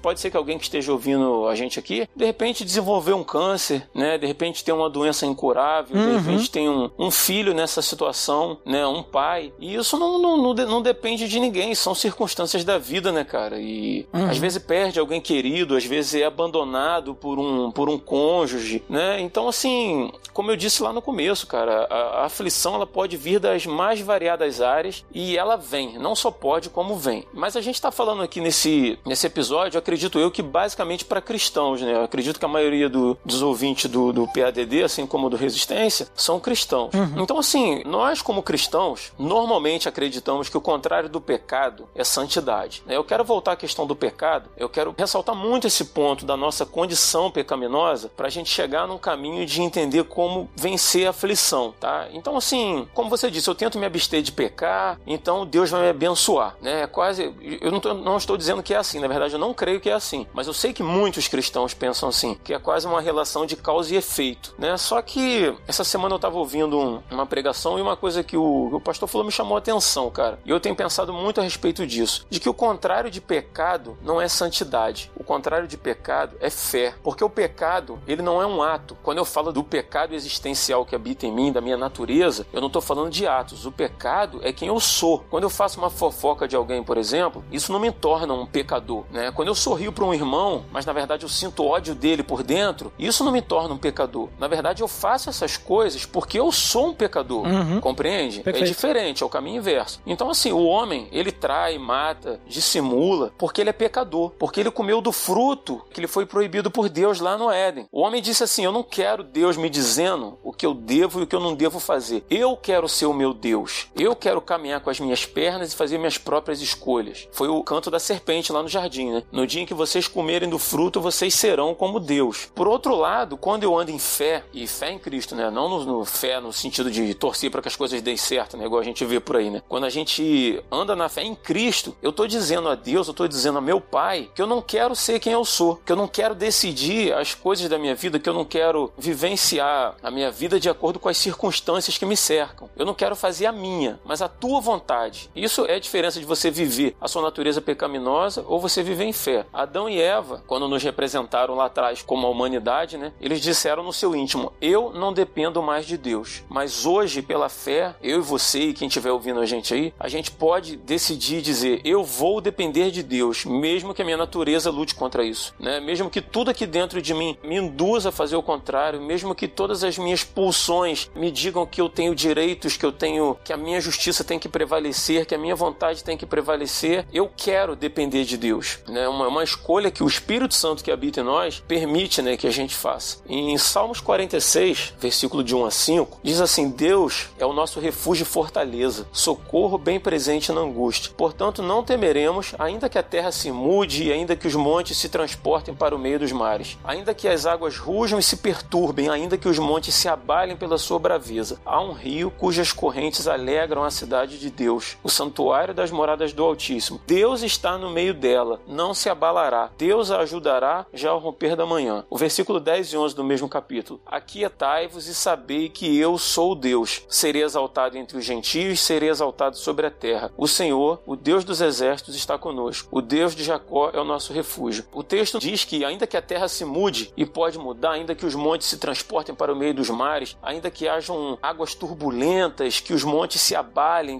pode ser que alguém que esteja ouvindo a gente aqui, de repente desenvolveu um câncer, né? De repente tem uma doença incurável, uhum. de repente tem um, um, filho nessa situação, né? Um pai. E isso não, não, não, não, depende de ninguém, são circunstâncias da vida, né, cara? E uhum. às vezes perde alguém querido, às vezes é abandonado por um, por um cônjuge, né? Então, assim, como eu disse lá no começo, cara, a, a aflição ela pode vir das mais variadas áreas e ela vem, não só pode, como vem. Mas a gente está falando aqui nesse, nesse episódio, acredito eu, que basicamente para cristãos, né? Eu acredito que a maioria do, dos ouvintes do, do PADD, assim como do Resistência, são cristãos. Uhum. Então, assim, nós como cristãos, normalmente acreditamos que o contrário do pecado é santidade. Né? Eu quero voltar à questão do pecado, eu quero ressaltar muito esse ponto da nossa condição pecaminosa para a gente chegar num caminho de entender como vencer a aflição, tá? Então, assim, como você disse, eu tento me abster de pecar, então Deus vai me abençoar, né? É quase. Eu não, tô, não estou dizendo que é assim, na verdade eu não creio que é assim, mas eu sei que muitos cristãos pensam assim, que é quase uma relação de causa e efeito, né? Só que essa semana eu estava ouvindo um, uma pregação e uma coisa que o, o pastor falou me chamou a atenção, cara. E eu tenho pensado muito a respeito disso, de que o contrário de pecado não é santidade. O contrário de pecado é fé, porque o pecado, ele não é um ato. Quando eu falo do pecado existencial que habita em mim, da minha natureza, eu não estou falando de atos. O pecado é quem eu sou. Quando eu faço uma fofoca de alguém, por exemplo, isso não me torna um pecador, né? Quando eu sorrio para um irmão, mas na verdade eu sinto ódio dele por dentro, isso não me torna um pecador. Na verdade eu faço essas coisas porque eu sou um pecador. Uhum. Compreende? É Perfeito. É diferente, é o caminho inverso. Então assim, o homem, ele trai, mata, dissimula, porque ele é pecador, porque ele comeu do fruto que ele foi proibido por Deus lá no Éden. O homem disse assim: "Eu não quero Deus me dizendo o que eu devo e o que eu não devo fazer. Eu quero ser o meu Deus. Eu quero caminhar com as minhas pernas e fazer minhas próprias escolhas." Foi o canto da serpente lá no jardim, né? No dia em que vocês comerem do fruto, vocês serão como Deus. Por outro lado, quando eu ando em fé, e fé em Cristo, né? Não no, no fé no sentido de torcer para que as coisas deem certo, né? Igual a gente vê por aí, né? Quando a gente anda na fé em Cristo, eu tô dizendo a Deus, eu tô dizendo a meu Pai, que eu não quero ser quem eu sou, que eu não quero decidir as coisas da minha vida, que eu não quero vivenciar a minha vida de acordo com as circunstâncias que me cercam. Eu não quero fazer a minha, mas mas a tua vontade. Isso é a diferença de você viver a sua natureza pecaminosa ou você viver em fé. Adão e Eva, quando nos representaram lá atrás como a humanidade, né? Eles disseram no seu íntimo: Eu não dependo mais de Deus. Mas hoje, pela fé, eu e você e quem estiver ouvindo a gente aí, a gente pode decidir dizer: Eu vou depender de Deus, mesmo que a minha natureza lute contra isso, né? Mesmo que tudo aqui dentro de mim me induza a fazer o contrário, mesmo que todas as minhas pulsões me digam que eu tenho direitos, que eu tenho, que a minha justiça tem que prevalecer, que a minha vontade tem que prevalecer, eu quero depender de Deus, né? Uma, uma escolha que o Espírito Santo que habita em nós permite, né, que a gente faça. Em Salmos 46, versículo de 1 a 5, diz assim: Deus é o nosso refúgio e fortaleza, socorro bem presente na angústia. Portanto, não temeremos, ainda que a terra se mude e ainda que os montes se transportem para o meio dos mares, ainda que as águas rujam e se perturbem, ainda que os montes se abalem pela sua braveza. Há um rio cujas correntes alegram a cidade de Deus, o santuário das moradas do Altíssimo. Deus está no meio dela, não se abalará. Deus a ajudará já ao romper da manhã. O versículo 10 e 11 do mesmo capítulo. Aquietai-vos e sabei que eu sou Deus. Serei exaltado entre os gentios, serei exaltado sobre a terra. O Senhor, o Deus dos exércitos, está conosco. O Deus de Jacó é o nosso refúgio. O texto diz que, ainda que a terra se mude, e pode mudar, ainda que os montes se transportem para o meio dos mares, ainda que hajam águas turbulentas, que os montes se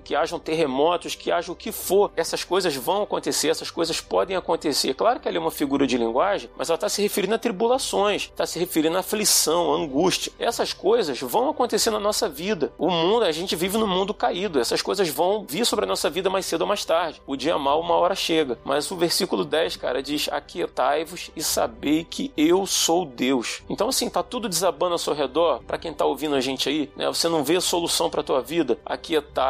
que hajam terremotos, que haja o que for, essas coisas vão acontecer, essas coisas podem acontecer. Claro que ali é uma figura de linguagem, mas ela está se referindo a tribulações, está se referindo a aflição, a angústia. Essas coisas vão acontecer na nossa vida. O mundo, a gente vive num mundo caído. Essas coisas vão vir sobre a nossa vida mais cedo ou mais tarde. O dia mal, uma hora chega. Mas o versículo 10, cara, diz: Aquietai-vos e sabei que eu sou Deus. Então, assim, tá tudo desabando ao seu redor. Para quem tá ouvindo a gente aí, né? Você não vê solução para tua vida.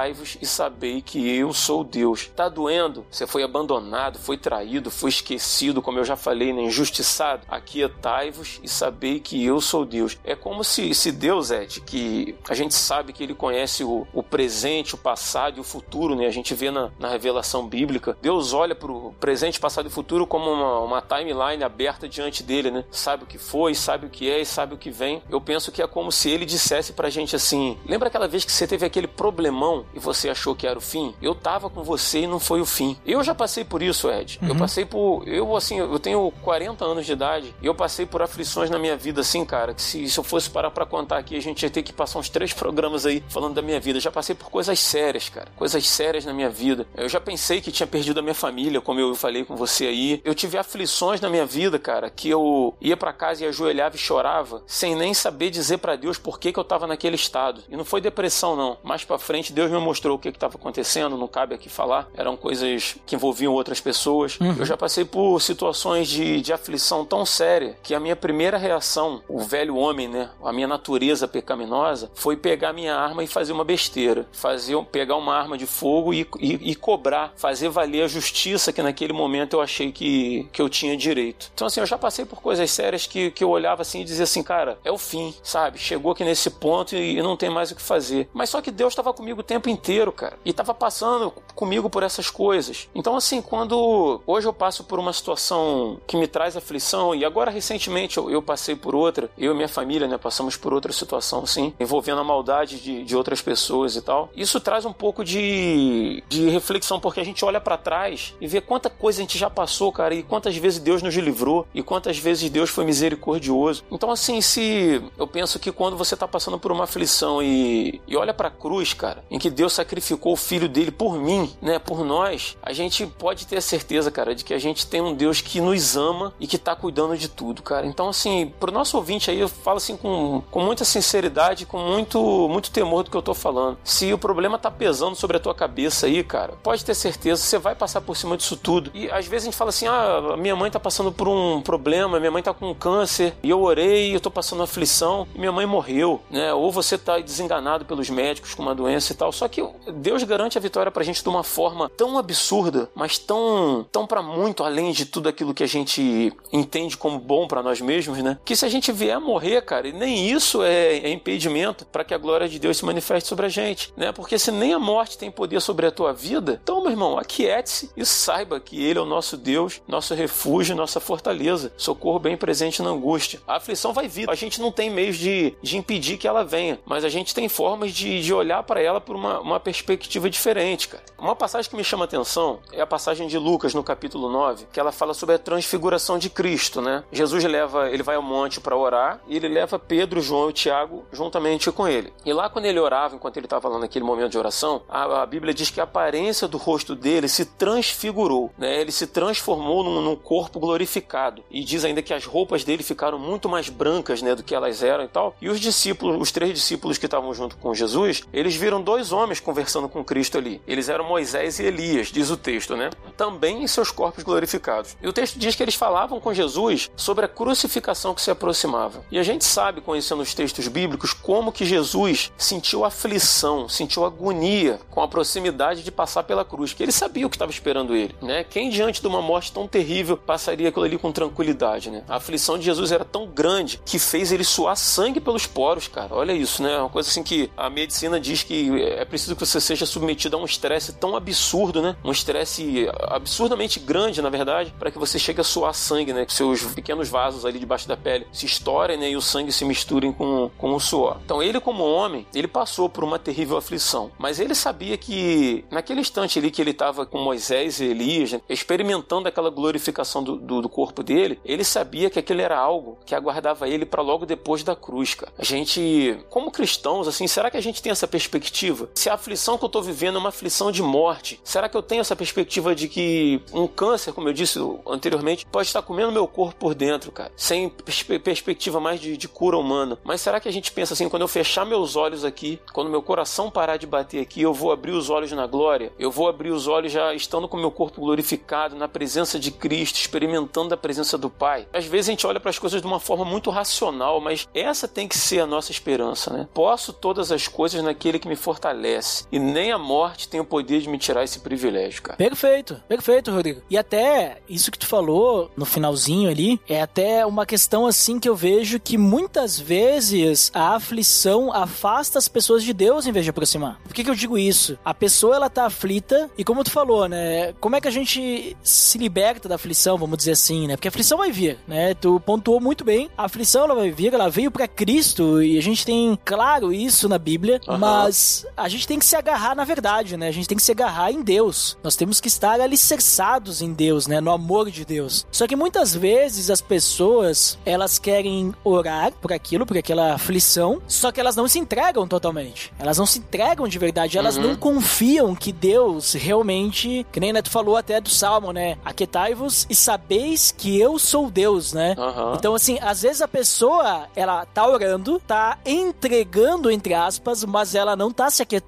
Aquietai-vos e sabei que eu sou Deus. Tá doendo? Você foi abandonado, foi traído, foi esquecido, como eu já falei, né? injustiçado. Aquietai-vos e sabei que eu sou Deus. É como se, se Deus, Ed, que a gente sabe que ele conhece o, o presente, o passado e o futuro, né? A gente vê na, na revelação bíblica. Deus olha pro presente, passado e futuro como uma, uma timeline aberta diante dele, né? Sabe o que foi, sabe o que é e sabe o que vem. Eu penso que é como se ele dissesse pra gente assim: lembra aquela vez que você teve aquele problemão e você achou que era o fim? Eu tava com você e não foi o fim. Eu já passei por isso, Ed. Uhum. Eu passei por. Eu, assim, eu tenho 40 anos de idade e eu passei por aflições na minha vida, assim, cara, que se, se eu fosse parar pra contar aqui, a gente ia ter que passar uns três programas aí falando da minha vida. Eu já passei por coisas sérias, cara. Coisas sérias na minha vida. Eu já pensei que tinha perdido a minha família, como eu falei com você aí. Eu tive aflições na minha vida, cara, que eu ia para casa e ajoelhava e chorava, sem nem saber dizer para Deus por que, que eu tava naquele estado. E não foi depressão, não. Mais para frente, Deus me mostrou o que que tava acontecendo, não cabe aqui falar. Eram coisas que envolviam outras pessoas. Uhum. Eu já passei por situações de, de aflição tão séria que a minha primeira reação, o velho homem, né, a minha natureza pecaminosa, foi pegar minha arma e fazer uma besteira. Fazer, pegar uma arma de fogo e, e, e cobrar, fazer valer a justiça que naquele momento eu achei que, que eu tinha direito. Então, assim, eu já passei por coisas sérias que, que eu olhava assim e dizia assim, cara, é o fim, sabe? Chegou aqui nesse ponto e, e não tem mais o que fazer. Mas só que Deus estava comigo o tempo inteiro, cara. E estava passando comigo por essas coisas. Então, assim, quando hoje eu passo por uma situação que me traz aflição, e agora recentemente eu, eu passei por outra, eu e minha família, né, passamos por outra situação, assim, envolvendo a maldade de, de outras pessoas e tal. Isso traz um pouco de, de reflexão, porque a gente olha para trás e vê quanta coisa a gente já passou, cara, e quantas vezes Deus nos livrou, e quantas vezes Deus foi misericordioso. Então, assim, se eu penso que quando você tá passando por uma aflição e, e olha pra cruz, cara, em que Deus sacrificou o filho dele por mim, né, por nós, a gente pode ter a certeza, cara, de que a gente tem um Deus que nos ama e que tá cuidando de tudo, cara. Então, assim, pro nosso ouvinte aí, eu falo assim com, com muita sinceridade, com muito, muito temor do que eu tô falando. Se o problema tá pesando sobre a tua cabeça aí, cara, pode ter certeza, você vai passar por cima disso tudo. E às vezes a gente fala assim: ah, minha mãe tá passando por um problema, minha mãe tá com câncer, e eu orei, eu tô passando aflição, e minha mãe morreu, né? Ou você tá desenganado pelos médicos com uma doença e tal. Só que Deus garante a vitória pra gente de uma forma tão absurda, mas tão, tão para muito além de tudo aquilo que a gente entende como bom para nós mesmos, né? Que se a gente vier a morrer, cara, nem isso é, é impedimento para que a glória de Deus se manifeste sobre a gente, né? Porque se nem a morte tem poder sobre a tua vida, então, meu irmão, aquiete-se e saiba que Ele é o nosso Deus, nosso refúgio, nossa fortaleza, socorro bem presente na angústia. A aflição vai vir, a gente não tem meios de, de impedir que ela venha, mas a gente tem formas de, de olhar para ela por uma uma, perspectiva diferente, cara. Uma passagem que me chama a atenção é a passagem de Lucas no capítulo 9, que ela fala sobre a transfiguração de Cristo, né? Jesus leva, ele vai ao monte para orar e ele leva Pedro, João e Tiago juntamente com ele. E lá quando ele orava, enquanto ele estava lá naquele momento de oração, a, a, Bíblia diz que a aparência do rosto dele se transfigurou, né? Ele se transformou num, num corpo glorificado e diz ainda que as roupas dele ficaram muito mais brancas, né, do que elas eram e tal. E os discípulos, os três discípulos que estavam junto com Jesus, eles viram dois homens conversando com Cristo ali. Eles eram Moisés e Elias, diz o texto, né? Também em seus corpos glorificados. E o texto diz que eles falavam com Jesus sobre a crucificação que se aproximava. E a gente sabe, conhecendo os textos bíblicos, como que Jesus sentiu aflição, sentiu agonia com a proximidade de passar pela cruz, que ele sabia o que estava esperando ele, né? Quem diante de uma morte tão terrível passaria aquilo ali com tranquilidade, né? A aflição de Jesus era tão grande que fez ele suar sangue pelos poros, cara. Olha isso, né? Uma coisa assim que a medicina diz que é preciso que você seja submetido a um estresse tão absurdo, né? Um estresse absurdamente grande, na verdade, para que você chegue a suar sangue, né? Que seus pequenos vasos ali debaixo da pele se estourem, né? E o sangue se misturem com, com o suor. Então ele, como homem, ele passou por uma terrível aflição. Mas ele sabia que naquele instante ali que ele estava com Moisés e Elias, né? experimentando aquela glorificação do, do, do corpo dele, ele sabia que aquele era algo que aguardava ele para logo depois da cruz, cara. A gente, como cristãos, assim, será que a gente tem essa perspectiva? Se a aflição que eu tô vivendo é uma aflição de morte, será que eu tenho essa perspectiva de que um câncer, como eu disse anteriormente, pode estar comendo meu corpo por dentro, cara, sem perspe perspectiva mais de, de cura humana? Mas será que a gente pensa assim, quando eu fechar meus olhos aqui, quando meu coração parar de bater aqui, eu vou abrir os olhos na glória? Eu vou abrir os olhos já estando com meu corpo glorificado, na presença de Cristo, experimentando a presença do Pai? Às vezes a gente olha para as coisas de uma forma muito racional, mas essa tem que ser a nossa esperança, né? Posso todas as coisas naquele que me fortalece, e nem a morte tem o poder de me tirar esse privilégio, cara. Perfeito, perfeito, Rodrigo. E até isso que tu falou no finalzinho ali, é até uma questão assim que eu vejo que muitas vezes a aflição afasta as pessoas de Deus em vez de aproximar. Por que, que eu digo isso? A pessoa ela tá aflita, e como tu falou, né? Como é que a gente se liberta da aflição, vamos dizer assim, né? Porque a aflição vai vir, né? Tu pontuou muito bem, a aflição ela vai vir, ela veio para Cristo e a gente tem claro isso na Bíblia, uhum. mas a gente tem que se agarrar na verdade, né? A gente tem que se agarrar em Deus. Nós temos que estar alicerçados em Deus, né? No amor de Deus. Só que muitas vezes as pessoas, elas querem orar por aquilo, por aquela aflição, só que elas não se entregam totalmente. Elas não se entregam de verdade, elas uhum. não confiam que Deus realmente, que nem Neto falou até do Salmo, né? Aquetai-vos e sabeis que eu sou Deus, né? Uhum. Então, assim, às vezes a pessoa, ela tá orando, tá entregando, entre aspas, mas ela não tá se aquietando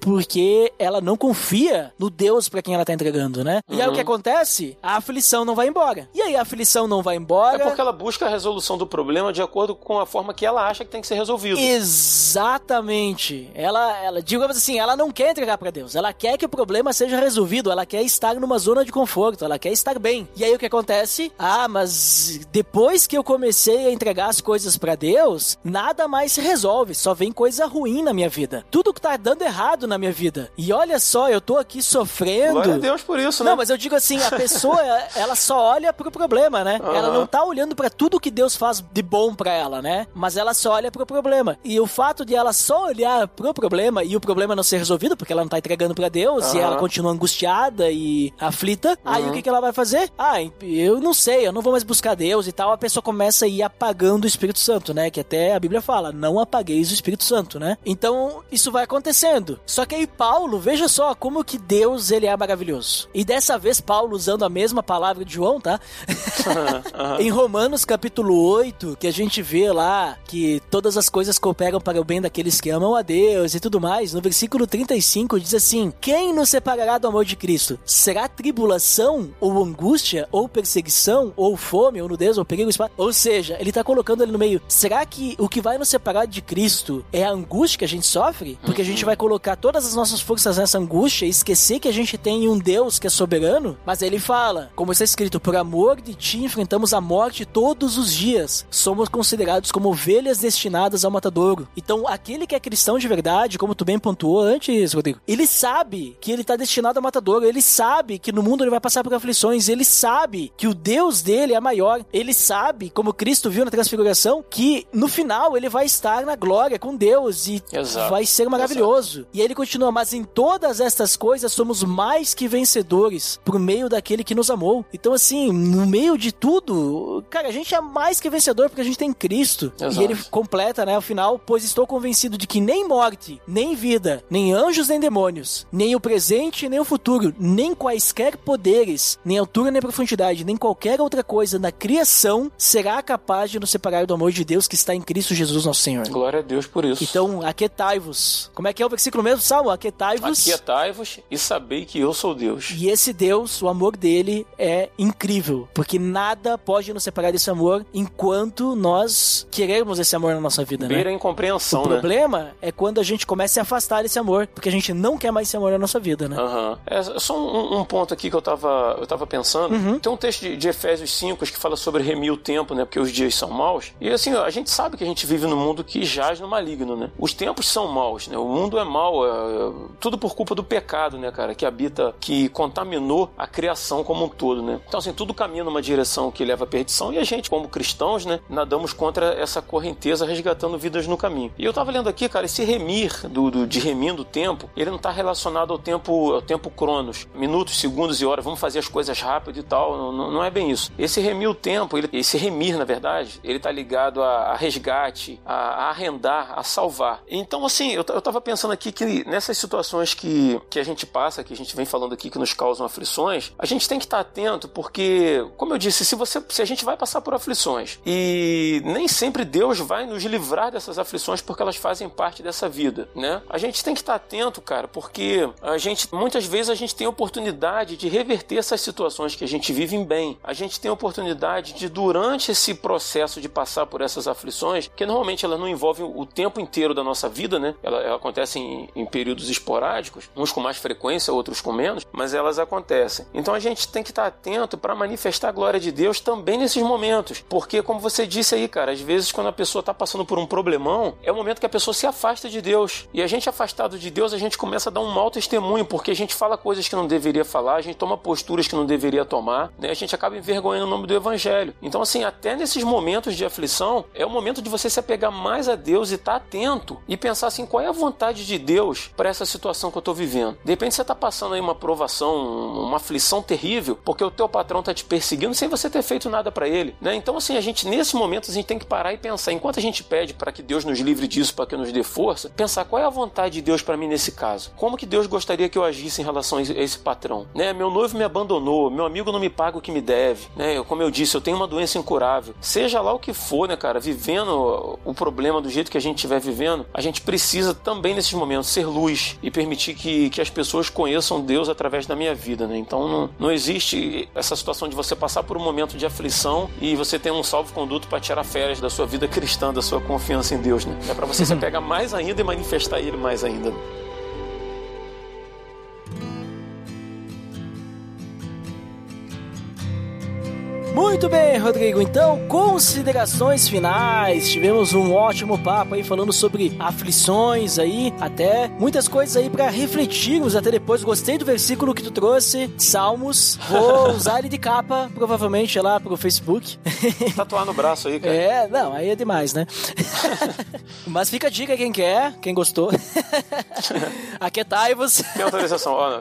porque ela não confia no Deus para quem ela tá entregando, né? Uhum. E aí o que uhum. acontece? A aflição não vai embora. E aí a aflição não vai embora. É porque ela busca a resolução do problema de acordo com a forma que ela acha que tem que ser resolvido. Exatamente. Ela, ela digamos assim, ela não quer entregar para Deus. Ela quer que o problema seja resolvido. Ela quer estar numa zona de conforto. Ela quer estar bem. E aí o que acontece? Ah, mas depois que eu comecei a entregar as coisas para Deus, nada mais se resolve. Só vem coisa ruim na minha vida. Tudo que tá dando errado na minha vida. E olha só, eu tô aqui sofrendo. Glória a Deus por isso, né? Não, mas eu digo assim, a pessoa, ela só olha pro problema, né? Uhum. Ela não tá olhando para tudo que Deus faz de bom para ela, né? Mas ela só olha pro problema. E o fato de ela só olhar pro problema e o problema não ser resolvido, porque ela não tá entregando para Deus uhum. e ela continua angustiada e aflita, uhum. aí o que, que ela vai fazer? Ah, eu não sei, eu não vou mais buscar Deus e tal. A pessoa começa a ir apagando o Espírito Santo, né? Que até a Bíblia fala, não apagueis o Espírito Santo, né? Então, isso vai acontecendo. Só que aí Paulo, veja só como que Deus, ele é maravilhoso. E dessa vez Paulo usando a mesma palavra de João, tá? em Romanos capítulo 8, que a gente vê lá que todas as coisas cooperam para o bem daqueles que amam a Deus e tudo mais, no versículo 35 diz assim: Quem nos separará do amor de Cristo? Será tribulação, ou angústia, ou perseguição, ou fome, ou nudez, ou perigo? Ou seja, ele está colocando ali no meio: será que o que vai nos separar de Cristo é a angústia que a gente sofre? Porque a gente vai colocar todas as nossas forças nessa angústia e esquecer que a gente tem um Deus que é soberano? Mas ele fala, como está escrito, por amor de ti enfrentamos a morte todos os dias. Somos considerados como ovelhas destinadas ao matadouro. Então, aquele que é cristão de verdade, como tu bem pontuou antes, Rodrigo, ele sabe que ele está destinado ao matadouro, ele sabe que no mundo ele vai passar por aflições, ele sabe que o Deus dele é maior, ele sabe, como Cristo viu na transfiguração, que no final ele vai estar na glória com Deus e Exato. vai ser maravilhoso. Poderoso. E ele continua, mas em todas estas coisas somos mais que vencedores por meio daquele que nos amou. Então, assim, no meio de tudo, cara, a gente é mais que vencedor porque a gente tem Cristo. Exato. E ele completa, né, ao final, pois estou convencido de que nem morte, nem vida, nem anjos nem demônios, nem o presente nem o futuro, nem quaisquer poderes, nem altura nem profundidade, nem qualquer outra coisa na criação será capaz de nos separar do amor de Deus que está em Cristo Jesus nosso Senhor. Glória a Deus por isso. Então, aquetai-vos. Como é que é o versículo mesmo, Salmo? Aquetai-vos. Aquietai-vos e sabei que eu sou Deus. E esse Deus, o amor dele é incrível, porque nada pode nos separar desse amor enquanto nós queremos esse amor na nossa vida, né? Beira a incompreensão, O né? problema é quando a gente começa a se afastar desse amor, porque a gente não quer mais esse amor na nossa vida, né? Aham. É só um, um ponto aqui que eu tava, eu tava pensando. Uhum. Tem um texto de, de Efésios 5 que fala sobre remir o tempo, né? Porque os dias são maus. E assim, a gente sabe que a gente vive num mundo que jaz no maligno, né? Os tempos são maus, né? O mundo é mau, é, tudo por culpa do pecado, né, cara? Que habita, que contaminou a criação como um todo, né? Então, assim, tudo caminha numa direção que leva à perdição e a gente, como cristãos, né, nadamos contra essa correnteza resgatando vidas no caminho. E eu tava lendo aqui, cara, esse remir do, do- de remindo o tempo, ele não tá relacionado ao tempo, ao tempo cronos, minutos, segundos e horas, vamos fazer as coisas rápido e tal, não, não- é bem isso. Esse remir o tempo, ele- esse remir, na verdade, ele tá ligado a, a resgate, a, a arrendar, a salvar. Então, assim, eu, eu tava pensando aqui que nessas situações que, que a gente passa, que a gente vem falando aqui que nos causam aflições, a gente tem que estar atento, porque, como eu disse, se você se a gente vai passar por aflições e nem sempre Deus vai nos livrar dessas aflições porque elas fazem parte dessa vida, né? A gente tem que estar atento, cara, porque a gente muitas vezes a gente tem oportunidade de reverter essas situações que a gente vive em bem. A gente tem oportunidade de durante esse processo de passar por essas aflições, que normalmente elas não envolvem o tempo inteiro da nossa vida, né? Ela, ela acontecem em, em períodos esporádicos, uns com mais frequência, outros com menos, mas elas acontecem. Então a gente tem que estar atento para manifestar a glória de Deus também nesses momentos, porque como você disse aí, cara, às vezes quando a pessoa está passando por um problemão, é o momento que a pessoa se afasta de Deus. E a gente afastado de Deus, a gente começa a dar um mau testemunho, porque a gente fala coisas que não deveria falar, a gente toma posturas que não deveria tomar, né? A gente acaba envergonhando o nome do evangelho. Então assim, até nesses momentos de aflição, é o momento de você se apegar mais a Deus e estar atento e pensar assim, qual é a vontade de Deus para essa situação que eu estou vivendo? De repente você está passando aí uma provação, uma aflição terrível, porque o teu patrão está te perseguindo sem você ter feito nada para ele, né? Então assim, a gente nesse momento a gente tem que parar e pensar, enquanto a gente pede para que Deus nos livre disso, para que nos dê força, pensar qual é a vontade de Deus para mim nesse caso? Como que Deus gostaria que eu agisse em relação a esse- patrão, né? Meu noivo me abandonou, meu amigo não me paga o que me deve, né? Eu- Como eu disse, eu tenho uma doença incurável. Seja lá o que for, né, cara, vivendo o problema do jeito que a gente estiver vivendo, a gente precisa também nesses momentos ser luz e permitir que, que as pessoas conheçam Deus através da minha vida, né? Então não, não existe essa situação de você passar por um momento de aflição e você ter um salvo-conduto para tirar férias da sua vida cristã, da sua confiança em Deus, né? É para você se apegar mais ainda e manifestar Ele mais ainda. Muito bem, Rodrigo. Então, considerações finais. Tivemos um ótimo papo aí falando sobre aflições aí, até muitas coisas aí pra refletirmos até depois. Gostei do versículo que tu trouxe, Salmos. Vou usar ele de capa, provavelmente lá pro Facebook. Tatuar no braço aí, cara. É, não, aí é demais, né? Mas fica a dica quem quer, quem gostou. Aquietai-vos. Tem autorização, ó.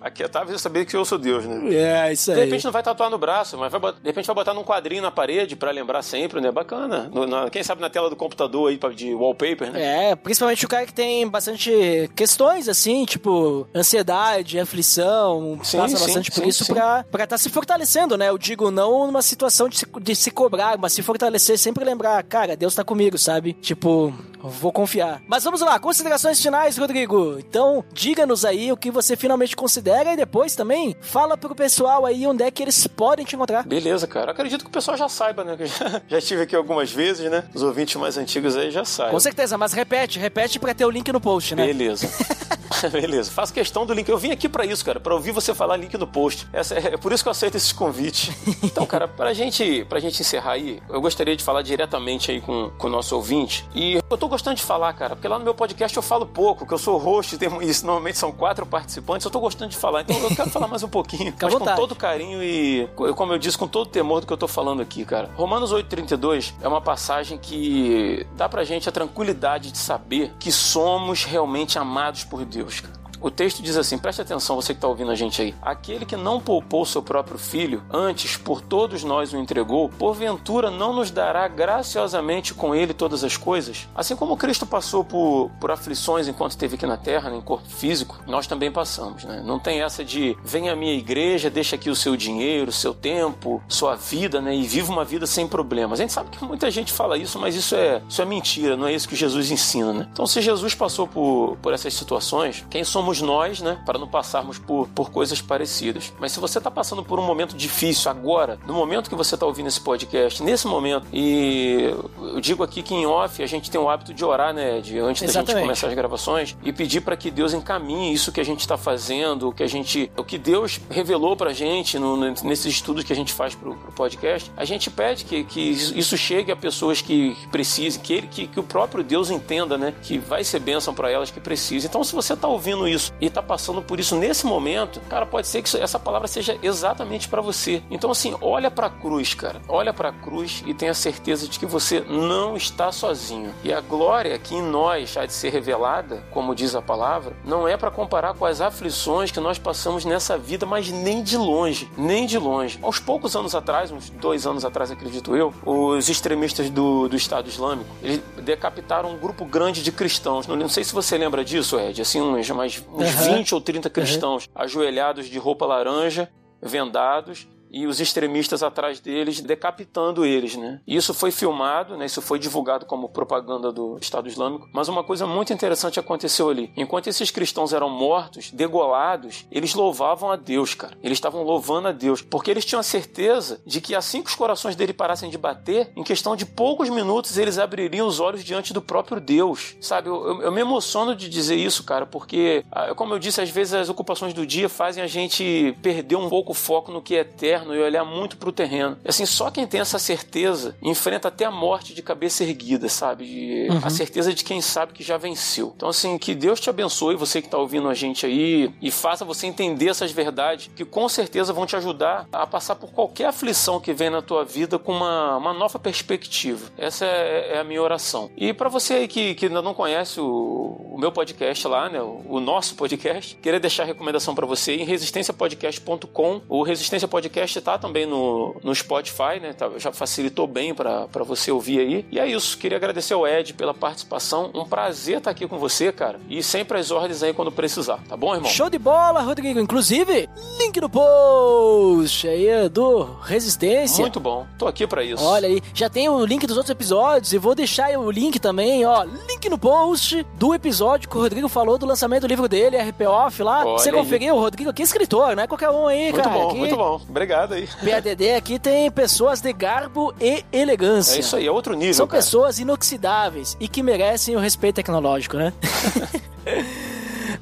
Aqui tá, você saber que eu sou Deus, né? É, isso De aí. repente não vai tatuar no braço, mas vai, de repente vai botar num quadrinho na parede pra lembrar sempre, né? Bacana. No- na- quem sabe na tela do computador aí de wallpaper, né? É, principalmente o cara que tem bastante questões, assim, tipo, ansiedade, aflição, Sim, passa sim, bastante por sim, isso sim. pra estar tá se fortalecendo, né? Eu digo não numa situação de se, de se cobrar, mas se fortalecer, sempre lembrar, cara, Deus tá comigo, sabe? Tipo, vou confiar. Mas vamos lá, considerações finais, Rodrigo. Então, diga-nos aí o que você finalmente considera e depois também fala pro pessoal aí onde é que eles podem te encontrar. Beleza, cara. Acredito que o pessoal já saiba, né? Já, já estive aqui algumas vezes, né? Os ouvintes mais antigos aí já sabem. Com certeza, mas repete, repete pra ter o link no post, né? Beleza. Beleza, faço questão do link. Eu vim aqui pra isso, cara, pra ouvir você falar link no post. Essa é, é por isso que eu aceito esses convites. Então, cara, pra gente, pra gente encerrar aí, eu gostaria de falar diretamente aí com, com o nosso ouvinte. E eu tô gostando de falar, cara, porque lá no meu podcast eu falo pouco, que eu sou host, tem, isso, normalmente são quatro participantes, eu tô gostando de falar. Então eu quero falar mais um pouquinho, mas com todo carinho e, como eu disse, com todo temor do que eu tô falando aqui, cara. Romanos 8,32 é uma passagem que dá pra gente a tranquilidade de saber que somos realmente amados por Deus, cara. O texto diz assim: preste atenção, você que está ouvindo a gente aí. Aquele que não poupou seu próprio filho, antes por todos nós o entregou, porventura não nos dará graciosamente com ele todas as coisas? Assim como Cristo passou por, por aflições enquanto esteve aqui na terra, né, em corpo físico, nós também passamos. Né? Não tem essa de venha à minha igreja, deixa aqui o seu dinheiro, seu tempo, sua vida, né, e viva uma vida sem problemas. A gente sabe que muita gente fala isso, mas isso é, isso é mentira, não é isso que Jesus ensina. Né? Então, se Jesus passou por, por essas situações, quem somos somos nós, né, para não passarmos por, por coisas parecidas. Mas se você está passando por um momento difícil agora, no momento que você está ouvindo esse podcast, nesse momento, e eu digo aqui que em off a gente tem o hábito de orar, né, de antes Exatamente. da gente começar as gravações e pedir para que Deus encaminhe isso que a gente está fazendo, o que a gente, o que Deus revelou para a gente no, nesses estudos que a gente faz para o podcast. A gente pede que, que isso chegue a pessoas que precisem, que, ele, que, que o próprio Deus entenda, né, que vai ser bênção para elas que precisam. Então, se você está ouvindo isso isso e está passando por isso nesse momento, cara, pode ser que essa palavra seja exatamente para você. Então, assim, olha para a cruz, cara. Olha para a cruz e tenha certeza de que você não está sozinho. E a glória que em nós há de ser revelada, como diz a palavra, não é para comparar com as aflições que nós passamos nessa vida, mas nem de longe, nem de longe. Aos poucos anos atrás, uns dois anos atrás, acredito eu, os extremistas do, do Estado Islâmico, eles decapitaram um grupo grande de cristãos. Não, não sei se você lembra disso, Ed, assim, uns mais uns uhum. 20 ou 30 cristãos uhum. ajoelhados de roupa laranja, vendados, e os extremistas atrás deles decapitando eles, né? Isso foi filmado, né? Isso foi divulgado como propaganda do Estado Islâmico. Mas uma coisa muito interessante aconteceu ali. Enquanto esses cristãos eram mortos, degolados, eles louvavam a Deus, cara. Eles estavam louvando a Deus, porque eles tinham a certeza de que assim que os corações dele parassem de bater, em questão de poucos minutos eles abririam os olhos diante do próprio Deus, sabe? Eu, eu, eu me emociono de dizer isso, cara, porque, ah, como eu disse, às vezes as ocupações do dia fazem a gente perder um pouco o foco no que é eterno e olhar muito para o terreno. Assim, só quem tem essa certeza enfrenta até a morte de cabeça erguida, sabe? Uhum. A certeza de quem sabe que já venceu. Então, assim, que Deus te abençoe, você que está ouvindo a gente aí, e faça você entender essas verdades que com certeza vão te ajudar a passar por qualquer aflição que vem na tua vida com uma, uma nova perspectiva. Essa é, é a minha oração. E para você aí que, que ainda não conhece o, o meu podcast lá, né? O, o nosso podcast, queria deixar a recomendação para você em resistenciapodcast.com. O Resistência Podcast podcast tá também no, no Spotify, né? Tá, já facilitou bem para você ouvir aí. E é isso. Queria agradecer ao Ed pela participação. Um prazer estar aqui com você, cara. E sempre as ordens aí quando precisar. Tá bom, irmão? Show de bola, Rodrigo. Inclusive, link no post aí do Resistência. Muito bom. Tô aqui para isso. Olha aí. Já tem o link dos outros episódios e vou deixar o link também, ó. Link no post do episódio que o Rodrigo falou do lançamento do livro dele, RP Off lá. Olha você conferiu, o Rodrigo aqui é escritor, não é qualquer um aí, muito cara. Muito bom, aqui... muito bom. Obrigado obrigado aí. PADD aqui tem pessoas de garbo e elegância. É isso aí, é outro nível. São cara. pessoas inoxidáveis e que merecem o respeito tecnológico, né?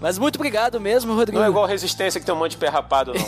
Mas muito obrigado mesmo, Rodrigo. Não é igual resistência que tem um monte de pé rapado, não.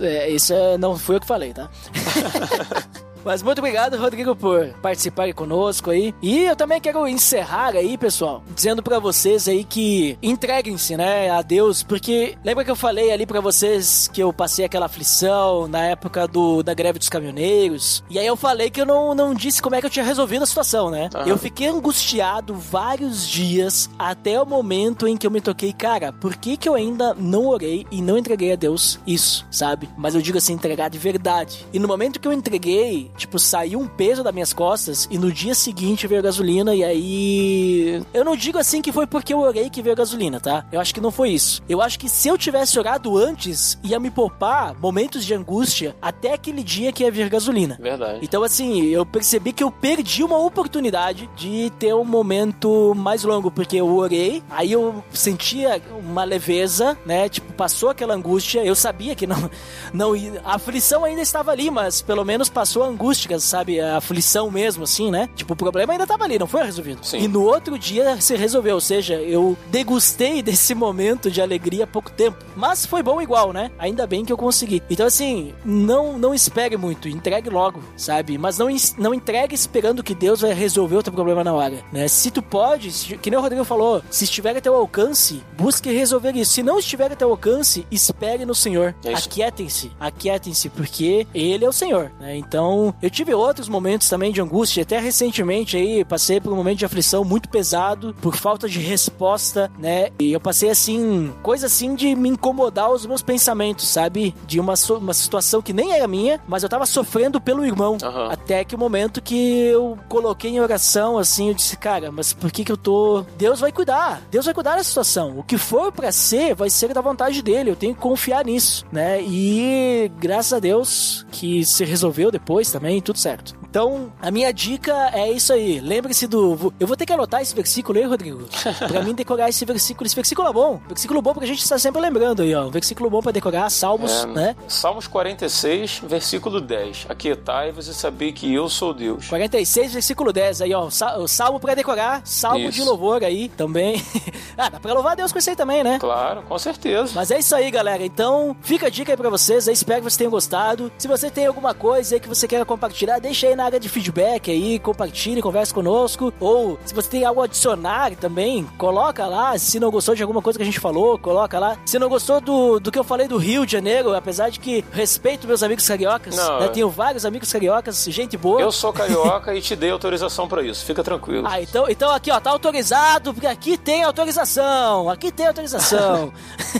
é, isso é, não foi eu que falei, tá? Mas muito obrigado, Rodrigo, por participar conosco aí. E eu também quero encerrar aí, pessoal, dizendo para vocês aí que entreguem-se, né, a Deus, porque lembra que eu falei ali para vocês que eu passei aquela aflição na época do, da greve dos caminhoneiros? E aí eu falei que eu não, não disse como é que eu tinha resolvido a situação, né? Uhum. Eu fiquei angustiado vários dias até o momento em que eu me toquei, cara, por que que eu ainda não orei e não entreguei a Deus isso, sabe? Mas eu digo assim, entregar de verdade. E no momento que eu entreguei, tipo, saiu um peso das minhas costas e no dia seguinte veio a gasolina e aí. Eu não digo assim que foi porque eu orei que veio a gasolina, tá? Eu acho que não foi isso. Eu acho que se eu tivesse orado antes, ia me poupar momentos de angústia até aquele dia que ia vir gasolina. Verdade. Então, assim, eu percebi que eu perdi uma oportunidade de ter um momento mais longo, porque eu orei, aí eu sentia uma leveza, né? Tipo, passou aquela angústia, eu sabia que não. não a aflição ainda estava ali, mas pelo menos passou a angústia angústia, sabe? A aflição mesmo, assim, né? Tipo, o problema ainda tava ali, não foi resolvido. Sim. E no outro dia se resolveu, ou seja, eu degustei desse momento de alegria há pouco tempo. Mas foi bom igual, né? Ainda bem que eu consegui. Então, assim, não, não espere muito, entregue logo, sabe? Mas não, não entregue esperando que Deus vai resolver o teu problema na hora, né? Se tu pode, se- que nem o Rodrigo falou, se estiver a teu alcance, busque resolver isso. Se não estiver a teu alcance, espere no Senhor. É. Aquietem-se, aquietem-se, porque Ele é o Senhor, né? Então, eu tive outros momentos também de angústia, até recentemente aí, passei por um momento de aflição muito pesado, por falta de resposta, né? E eu passei assim, coisa assim de me incomodar os meus pensamentos, sabe? De uma, uma situação que nem era minha, mas eu tava sofrendo pelo irmão. Aham. Até que o momento que eu coloquei em oração, assim, eu disse, cara, mas por que que eu tô... Deus vai cuidar, Deus vai cuidar da situação. O que for pra ser, vai ser da vontade dele, eu tenho que confiar nisso, né? E graças a Deus que se resolveu depois também, tudo certo. Então, a minha dica é isso aí. Lembre-se do. Eu vou ter que anotar esse versículo aí, Rodrigo. Pra mim decorar esse versículo. Esse versículo é bom. Versículo bom porque a gente está sempre lembrando aí, ó. Um versículo bom pra decorar, Salmos, É, né? Salmos 46, versículo 10. Aquietai-vos e sabei que eu sou Deus. 46, versículo 10 aí, ó. Salmo pra decorar, salmo Isso. de louvor aí também. ah, dá pra louvar Deus com isso aí também, né? Claro, com certeza. Mas é isso aí, galera. Então, fica a dica aí pra vocês. Eu espero que vocês tenham gostado. Se você tem alguma coisa aí que você queira compartilhar, deixa aí na área de feedback aí, compartilhe, converse conosco. Ou se você tem algo a adicionar também, coloca lá. Se não gostou de alguma coisa que a gente falou, coloca lá. Se não gostou do, do que eu falei do Rio de Janeiro, apesar de que respeito meus amigos cariocas, Não, né? é- tenho vários amigos cariocas, gente boa. Eu sou carioca e te dei autorização pra isso. Fica tranquilo. Ah, então, então aqui, ó, tá autorizado, porque aqui tem autorização. Aqui tem autorização.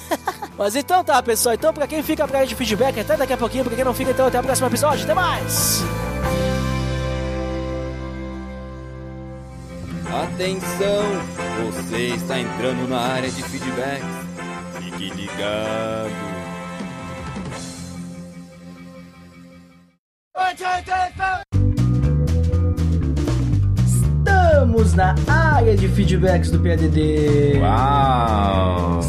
Mas então tá, pessoal. Então, pra quem fica pra área de feedback, até daqui a pouquinho. Pra quem não fica, então até o próximo episódio. Até mais! Atenção! Você está entrando na área de feedback. Fique ligado. Estamos na área de feedbacks do PADD. Uau!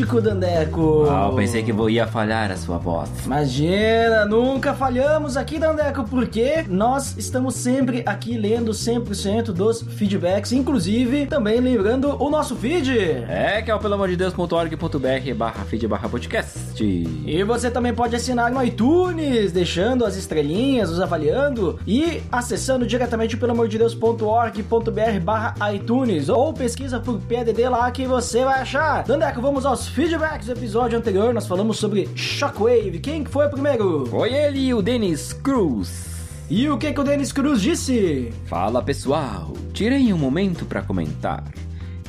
Chico Dandeco. Uau, pensei que eu ia falhar a sua voz. Imagina, nunca falhamos aqui, Dandeco, porque nós estamos sempre aqui lendo 100% dos feedbacks, inclusive também lembrando o nosso feed. É que é o pelamordedeus.org.br barra feed barra podcast. E você também pode assinar no iTunes, deixando as estrelinhas, nos avaliando e acessando diretamente pelo amor de Deus.org.br barra iTunes ou pesquisa por PDD lá que você vai achar. Dandeco, vamos aos feedbacks do episódio anterior. Nós falamos sobre Shockwave. Quem que foi o primeiro? Foi ele, o Denis Cruz. E o que, que o Denis Cruz disse? Fala pessoal, tirei um momento para comentar.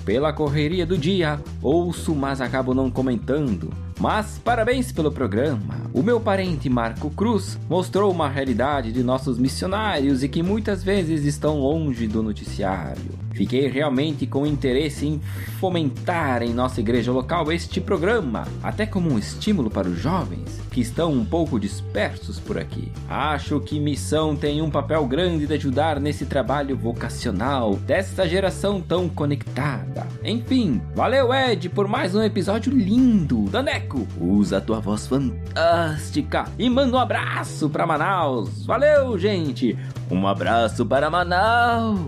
Pela correria do dia, ouço, mas acabo não comentando. Mas parabéns pelo programa. O meu parente Marco Cruz mostrou uma realidade de nossos missionários e que muitas vezes estão longe do noticiário. Fiquei realmente com interesse em fomentar em nossa igreja local este programa, até como um estímulo para os jovens que estão um pouco dispersos por aqui. Acho que missão tem um papel grande de ajudar nesse trabalho vocacional dessa geração tão conectada. Enfim, valeu Ed por mais um episódio lindo. Daneco, usa a tua voz fantástica e manda um abraço para Manaus. Valeu, gente. Um abraço para Manaus.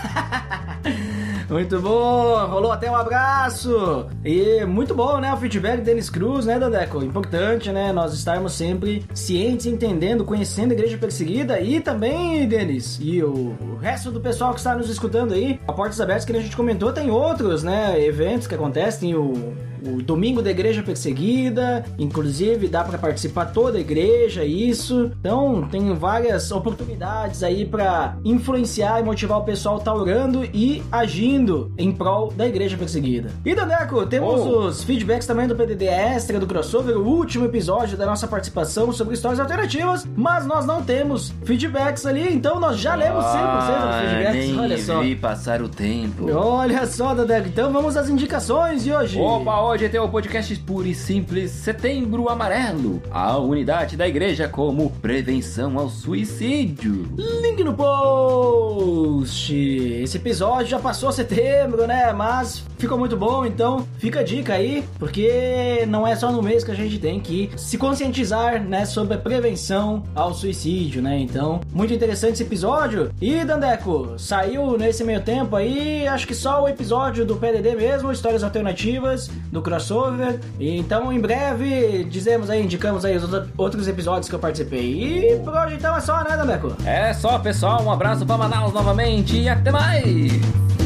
Muito bom, rolou até um abraço. E muito bom, né? O feedback do Denis Cruz, né, Dandeco? Importante, né? Nós estarmos sempre cientes, entendendo, conhecendo a igreja perseguida e também, Denis, e o, resto do pessoal que está nos escutando aí, a Portas Abertas, que a gente comentou, tem outros, né? Eventos que acontecem, o, o Domingo da Igreja Perseguida, inclusive dá para participar toda a igreja, isso. Então, tem várias oportunidades aí para influenciar e motivar o pessoal a estar orando e agindo em prol da igreja perseguida. E Daneco, temos Oh. os feedbacks também do PDD Extra, do crossover, o último episódio da nossa participação sobre histórias alternativas, mas nós não temos feedbacks ali, então nós já lemos 100% dos feedbacks, nem olha só. vi passar o tempo. Olha só, Daneco, então vamos às indicações de hoje. Opa, pode ter o podcast puro e simples Setembro Amarelo, a unidade da igreja como prevenção ao suicídio. Link no post. Esse episódio já passou setembro, né? Mas ficou muito bom, então fica a dica aí, porque não é só no mês que a gente tem que se conscientizar, né, sobre a prevenção ao suicídio, né? Então, muito interessante esse episódio. E Dandeco, saiu nesse meio tempo aí, acho que só o episódio do PDD mesmo, histórias alternativas do crossover. E então, em breve, dizemos aí, indicamos aí os outros episódios que eu participei. E por hoje então é só, né, Dandeco? É só, pessoal. Um abraço para Manaus novamente e até mais!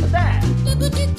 Até!